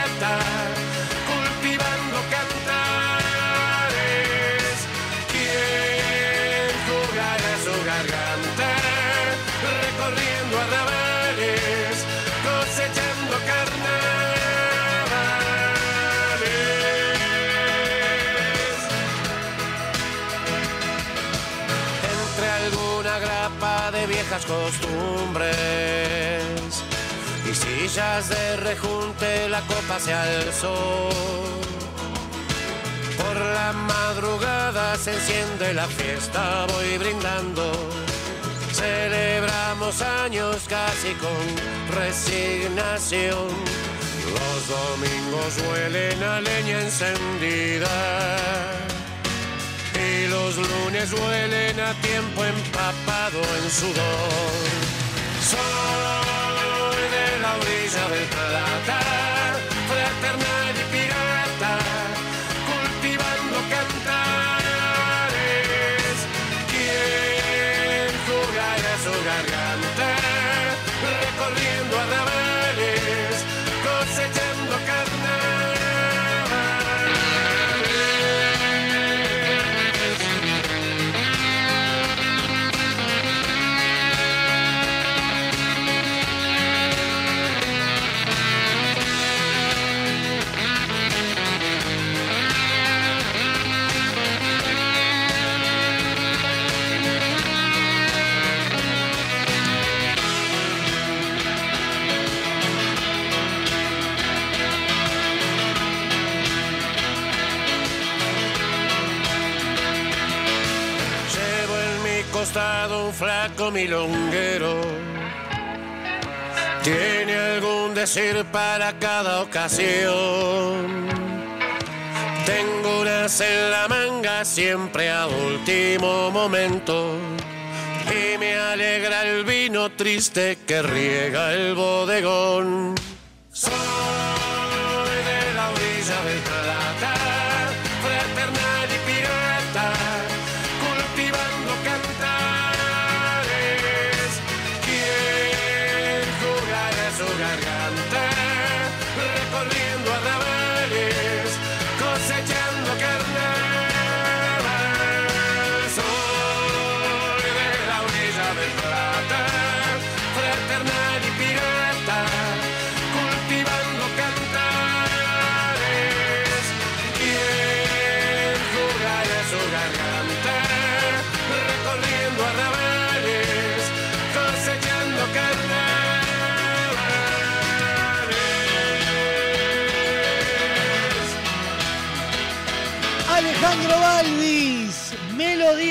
costumbres y sillas de rejunte la copa se alzó. Por la madrugada se enciende la fiesta, voy brindando. Celebramos años casi con resignación. Los domingos huelen a leña encendida. Y los lunes huelen a tiempo empapado en sudor. Soy de la orilla del plata, fraternal y pirata, cultivando cantares. Quien jugará su garganta, recorriendo un flaco milonguero. Tiene algún decir para cada ocasión. Tengo unas en la manga siempre a último momento. Y me alegra el vino triste que riega el bodegón.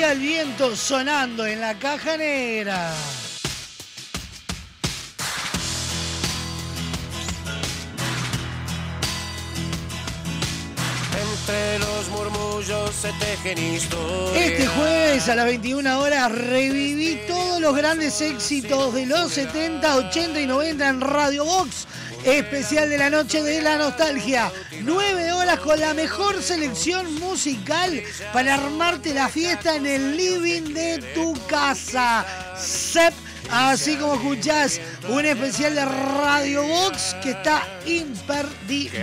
Al viento sonando en la caja negra. Entre los murmullos se tejen historias. Este jueves a las 21 horas reviví todos los grandes éxitos de los 70, 80 y 90 en Radio Box. Especial de la noche de la nostalgia. Nueve horas con la mejor selección musical para armarte la fiesta en el living de tu casa. Sep, así como escuchás, un especial de Radio Box que está imperdible.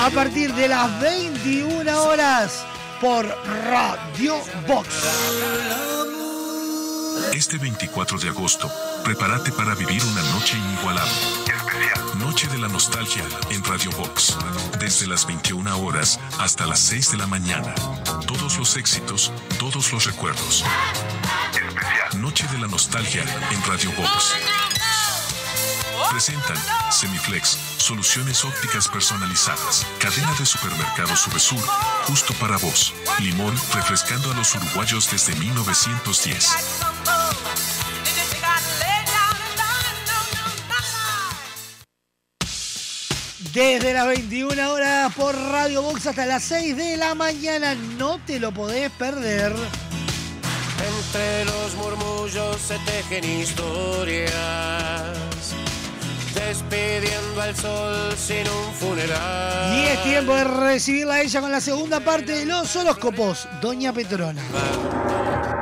A partir de las 21 horas por Radio Box. Este 24 de agosto, prepárate para vivir una noche inigualable. Noche de la nostalgia en Radio Box. Desde las 21 horas hasta las 6 de la mañana. Todos los éxitos, todos los recuerdos. Noche de la nostalgia en Radio Box. Presentan Semiflex, soluciones ópticas personalizadas, cadena de supermercados Subesur, justo para vos. Limón, refrescando a los uruguayos desde 1910. Desde las 21 horas por Radio Box hasta las 6 de la mañana. No te lo podés perder. Entre los murmullos se tejen historias. Despidiendo al sol sin un funeral. Y es tiempo de recibirla a ella con la segunda parte de los horóscopos, Doña Petrona.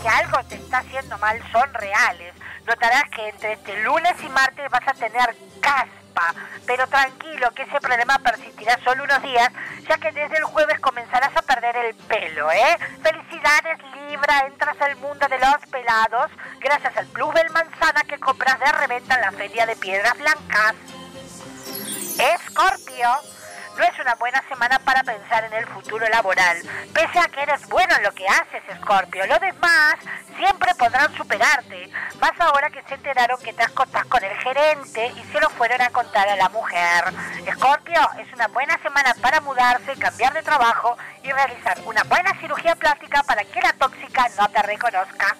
Que algo te está haciendo mal son reales. Notarás que entre este lunes y martes vas a tener caspa, pero tranquilo que ese problema persistirá solo unos días, ya que desde el jueves comenzarás a perder el pelo, ¿eh? Felicidades Libra, entras al mundo de los pelados gracias al Plus del Manzana que compras de reventa en la Feria de Piedras Blancas. Escorpio, no es una buena semana para pensar en el futuro laboral, pese a que eres bueno en lo que haces, Escorpio. Los demás siempre podrán superarte, más ahora que se enteraron que te acostás con el gerente y se lo fueron a contar a la mujer. Escorpio, es una buena semana para mudarse, cambiar de trabajo y realizar una buena cirugía plástica para que la tóxica no te reconozca.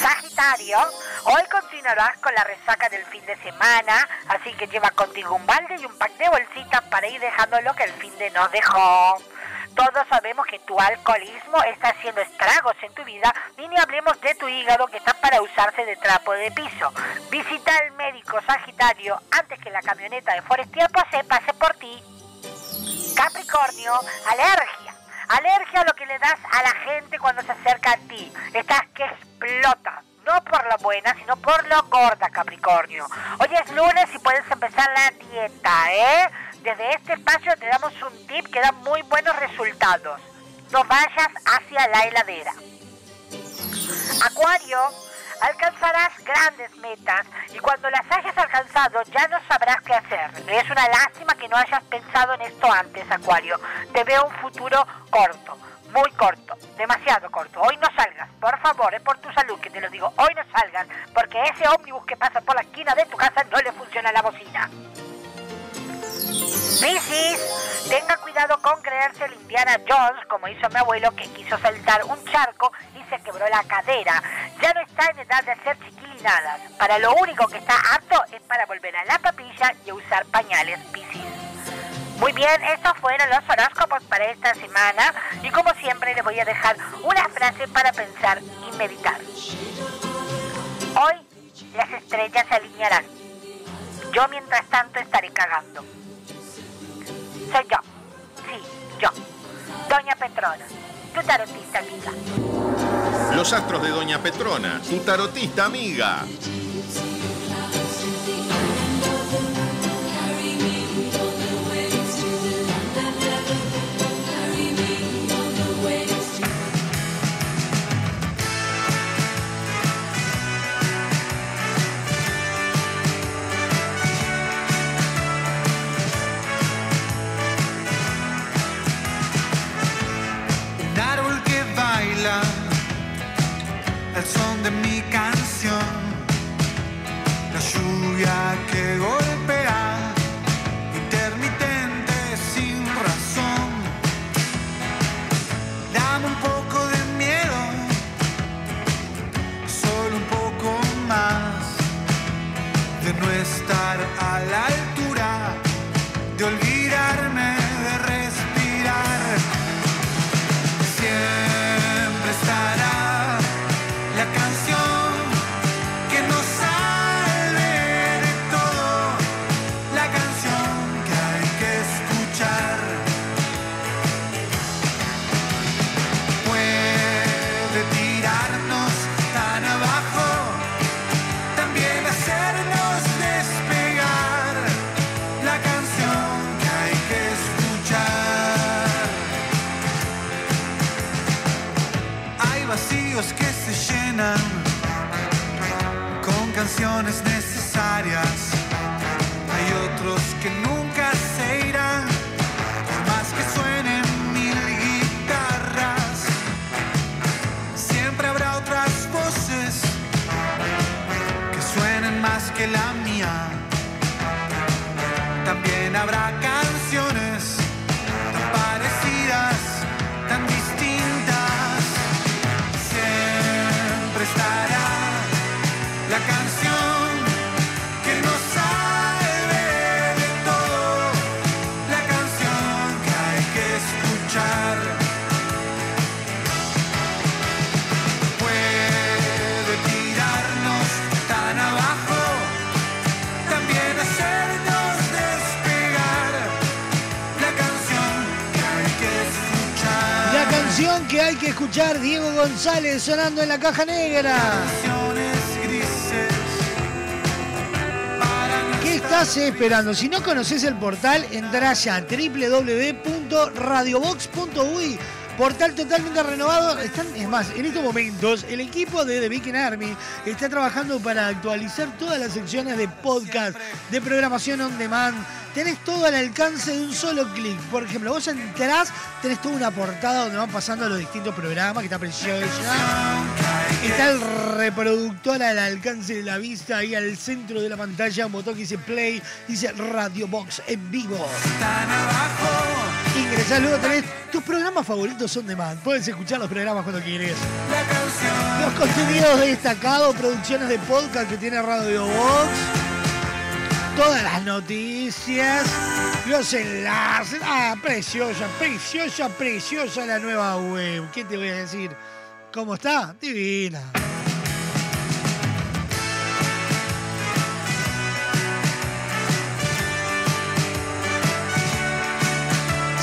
Sagitario, hoy continuarás con la resaca del fin de semana, así que lleva contigo un balde y un pack de bolsitas para ir dejando lo que el fin de nos dejó. Todos sabemos que tu alcoholismo está haciendo estragos en tu vida y ni hablemos de tu hígado que está para usarse de trapo de piso. Visita al médico Sagitario antes que la camioneta de Forestier pase, pase por ti. Capricornio, alergia. Alergia a lo que le das a la gente cuando se acerca a ti. Estás que explota. No por lo buena, sino por lo gorda, Capricornio. Hoy es lunes y puedes empezar la dieta, ¿eh? Desde este espacio te damos un tip que da muy buenos resultados. No vayas hacia la heladera. Acuario, alcanzarás grandes metas y cuando las hayas alcanzado ya no sabrás qué hacer. Es una lástima que no hayas pensado en esto antes, Acuario. Te veo un futuro corto, muy corto, demasiado corto. Hoy no salgas, por favor, es por tu salud que te lo digo. Hoy no salgas porque ese ómnibus que pasa por la esquina de tu casa no le funciona la bocina. Piscis, tenga cuidado con creerse el Indiana Jones, como hizo mi abuelo que quiso saltar un charco se quebró la cadera. Ya no está en edad de hacer chiquilinadas. Para lo único que está apto es para volver a la papilla y usar pañales Piscis. Muy bien, estos fueron los horóscopos para esta semana y como siempre les voy a dejar una frase para pensar y meditar. Hoy las estrellas se alinearán. Yo mientras tanto estaré cagando. Soy yo. Sí, yo. Doña Petrona, tu tarotista amiga. Los astros de Doña Petrona, tu tarotista amiga. Escuchar, Diego González sonando en la caja negra. ¿Qué estás esperando? Si no conoces el portal, entra ya www.radiobox.uy. Portal totalmente renovado. Están, es más, en estos momentos el equipo de The Viking Army está trabajando para actualizar todas las secciones de podcast, de programación on demand. Tenés todo al alcance de un solo clic. Por ejemplo, vos entrás, tenés toda una portada donde van pasando los distintos programas, que está preciosa. Está el reproductor al alcance de la vista, ahí al centro de la pantalla, un botón que dice play, dice Radio Box en vivo. Ingresás, luego tenés tus programas favoritos son de man. Puedes escuchar los programas cuando quieres. Los contenidos destacados, producciones de podcast que tiene Radio Box. Todas las noticias, los enlaces. Ah, preciosa, preciosa, preciosa la nueva web. ¿Qué te voy a decir? ¿Cómo está? Divina.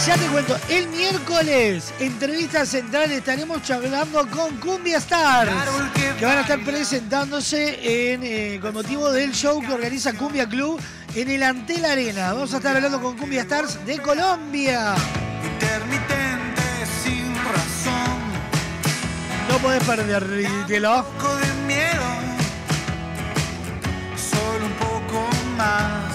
Ya te cuento, el miércoles, entrevista central, estaremos charlando con Cumbia Stars, que van a estar presentándose en, eh, con motivo del show que organiza Cumbia Club en el Antel Arena. Vamos a estar hablando con Cumbia Stars de Colombia. Intermitente sin razón, No podés perdértelo. un poco de miedo, solo un poco más.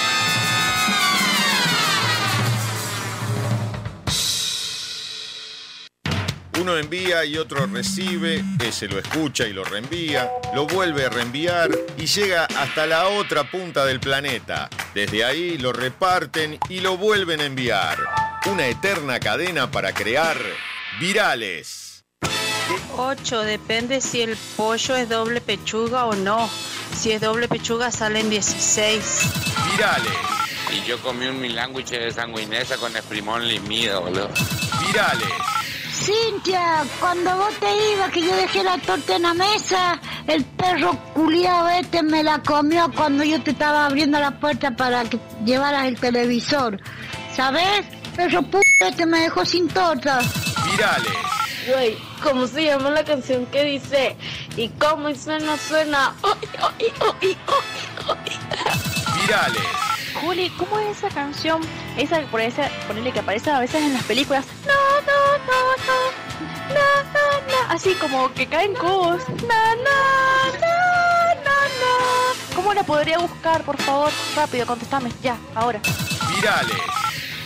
Uno envía y otro recibe, ese lo escucha y lo reenvía, lo vuelve a reenviar y llega hasta la otra punta del planeta. Desde ahí lo reparten y lo vuelven a enviar. Una eterna cadena para crear virales. 8. Depende si el pollo es doble pechuga o no. Si es doble pechuga salen 16. Virales. Y yo comí un milándwich de sanguinesa con esprimón limido, boludo. Virales. Cintia, cuando vos te ibas, que yo dejé la torta en la mesa, el perro culiado este me la comió cuando yo te estaba abriendo la puerta para que llevaras el televisor. ¿Sabes? Perro p este me dejó sin torta. Virales. Güey, ¿cómo se llama la canción que dice? ¿Y cómo suena, suena? ¡Ay, ay, ay, ay, Virales. Juli, ¿cómo es esa canción? Esa que por ponerle que aparece a veces en las películas. No, no, no, no. No, no, no. Así como que caen cubos. No, no, no, no, no. ¿Cómo la podría buscar, por favor? Rápido, contestame. Ya, ahora. Virales.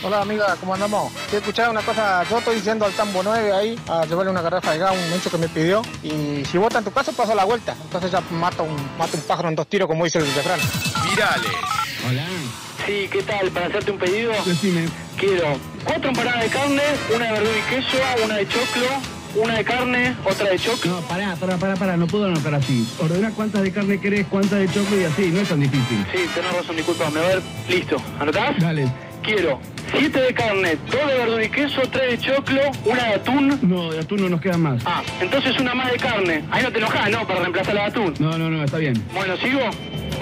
Hola amiga, ¿cómo andamos? Te escuchado una cosa, yo estoy diciendo al Tambo 9 ahí a llevarle una garrafa de gas, un hecho que me pidió. Y si vota en tu caso, pasa la vuelta. Entonces ya mata un, mata un pájaro en dos tiros, como dice el refrán. Virales. Hola. Sí, ¿qué tal? Para hacerte un pedido. Decime. Quiero cuatro empanadas de carne, una de verdura y queso, una de choclo, una de carne, otra de choclo. No, pará, pará, pará, pará, no puedo anotar así. Ordena cuántas de carne querés, cuántas de choclo y así, no es tan difícil. Sí, tenés razón, disculpame. A ver, listo. ¿Anotás? Dale. Quiero siete de carne, dos de verdura y queso, tres de choclo, una de atún. No, de atún no nos quedan más. Ah, entonces una más de carne. Ahí no te enojás, ¿no? Para reemplazar la de atún. No, no, no, está bien. Bueno, sigo.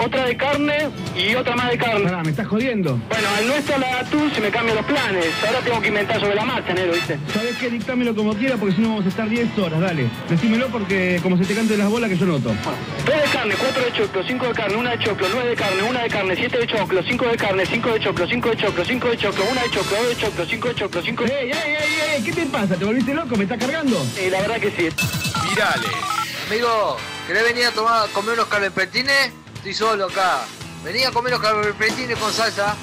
Otra de carne y otra más de carne. Pará, ¿me estás jodiendo? Bueno, al no estar la de atún se me cambian los planes. Ahora tengo que inventar sobre la marcha, negro, ¿viste? ¿Sabes qué? Dictámelo como quiera porque si no vamos a estar 10 horas, dale. Decímelo porque como se te cante las bolas que yo noto. Tres de carne, cuatro de choclo, cinco de carne, una de choclo, nueve de carne, una de carne, siete de choclo, cinco de carne, cinco de choclo, cinco de choclo, cinco de choclo, una de choclo, dos de choclo, cinco de choclo, cinco de... ¡Ey, ey, ey, ey! ¿Qué te pasa? ¿Te volviste loco? ¿Me estás cargando? Sí, la verdad que sí. Virales. Amigo, ¿querés venir a tomar, comer unos calpetines? Estoy solo acá. Vení a comer unos calpetines con salsa.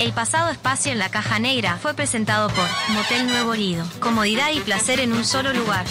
El pasado espacio en la caja negra fue presentado por Motel Nuevo Lido. Comodidad y placer en un solo lugar.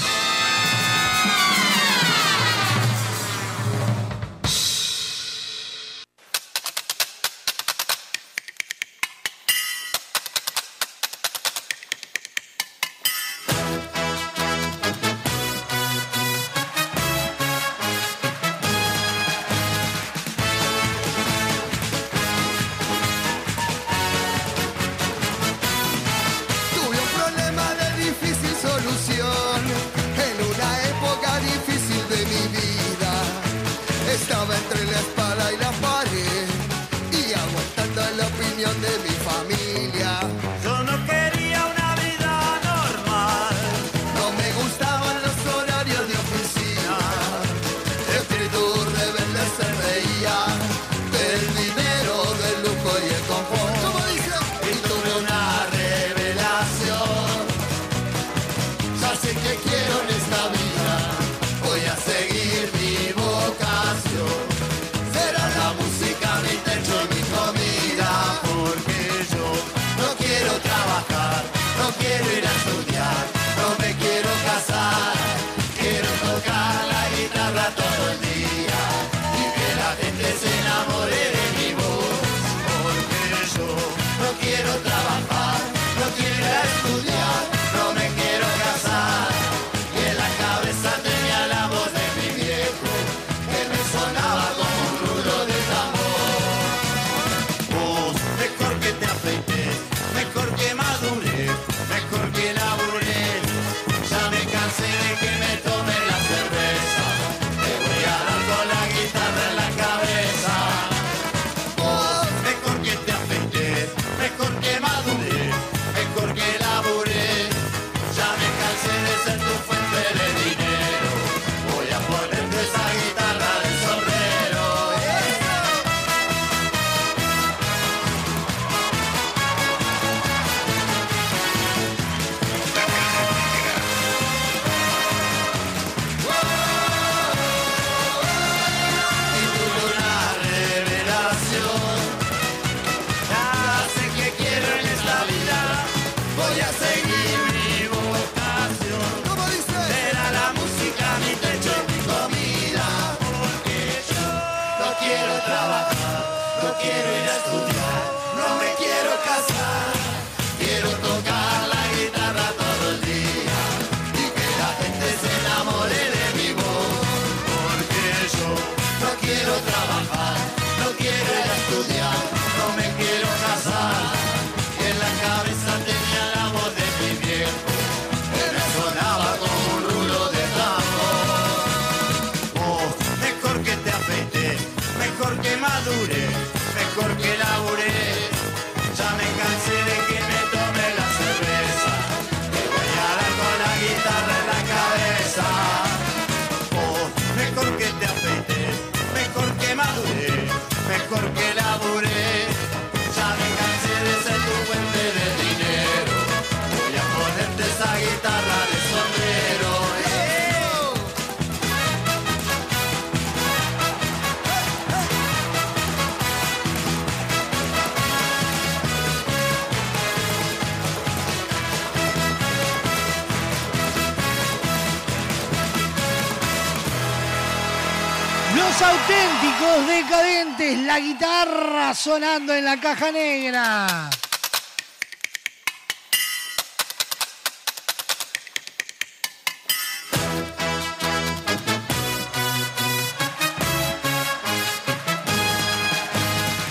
Decadentes, la guitarra sonando en la caja negra.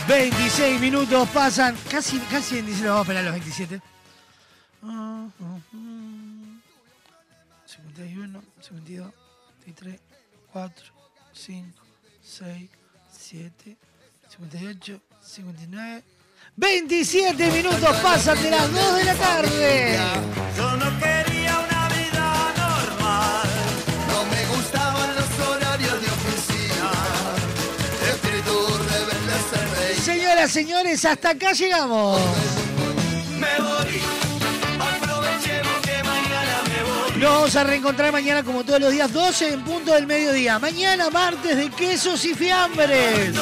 ...26 minutos pasan... ...casi, casi 27... ...vamos a esperar los 27... 27 minutos pasan de las 2 de la tarde. Yo no quería una vida normal, no me gustaban los horarios de oficina. Espíritu rebelde se reía. Señoras, señores, hasta acá llegamos. Me voy, aprovechemos que mañana me voy. Nos vamos a reencontrar mañana como todos los días, 12 en punto del mediodía. Mañana martes de quesos y fiambres.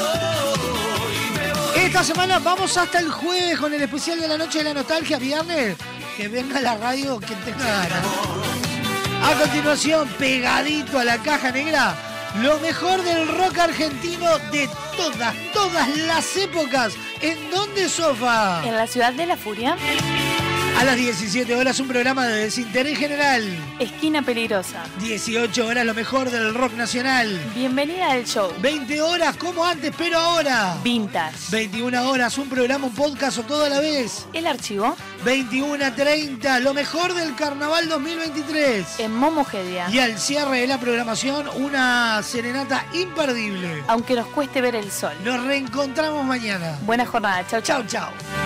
Esta semana vamos hasta el jueves con el especial de la noche de la nostalgia, viernes. Que venga la radio quien tenga ganas. A continuación, pegadito a la caja negra, lo mejor del rock argentino de todas, todas las épocas. ¿En dónde, Sofa? En la ciudad de la furia. A las 17 horas un programa de desinterés general. Esquina peligrosa. 18 horas lo mejor del rock nacional. Bienvenida al show. 20 horas como antes, pero ahora. Vintage. 21 horas, un programa, un podcast o todo a la vez. El archivo. 21 a 30, lo mejor del carnaval 2023. En Momogedia. Y al cierre de la programación, una serenata imperdible. Aunque nos cueste ver el sol. Nos reencontramos mañana. Buena jornada. Chau, chau. Chau, chau.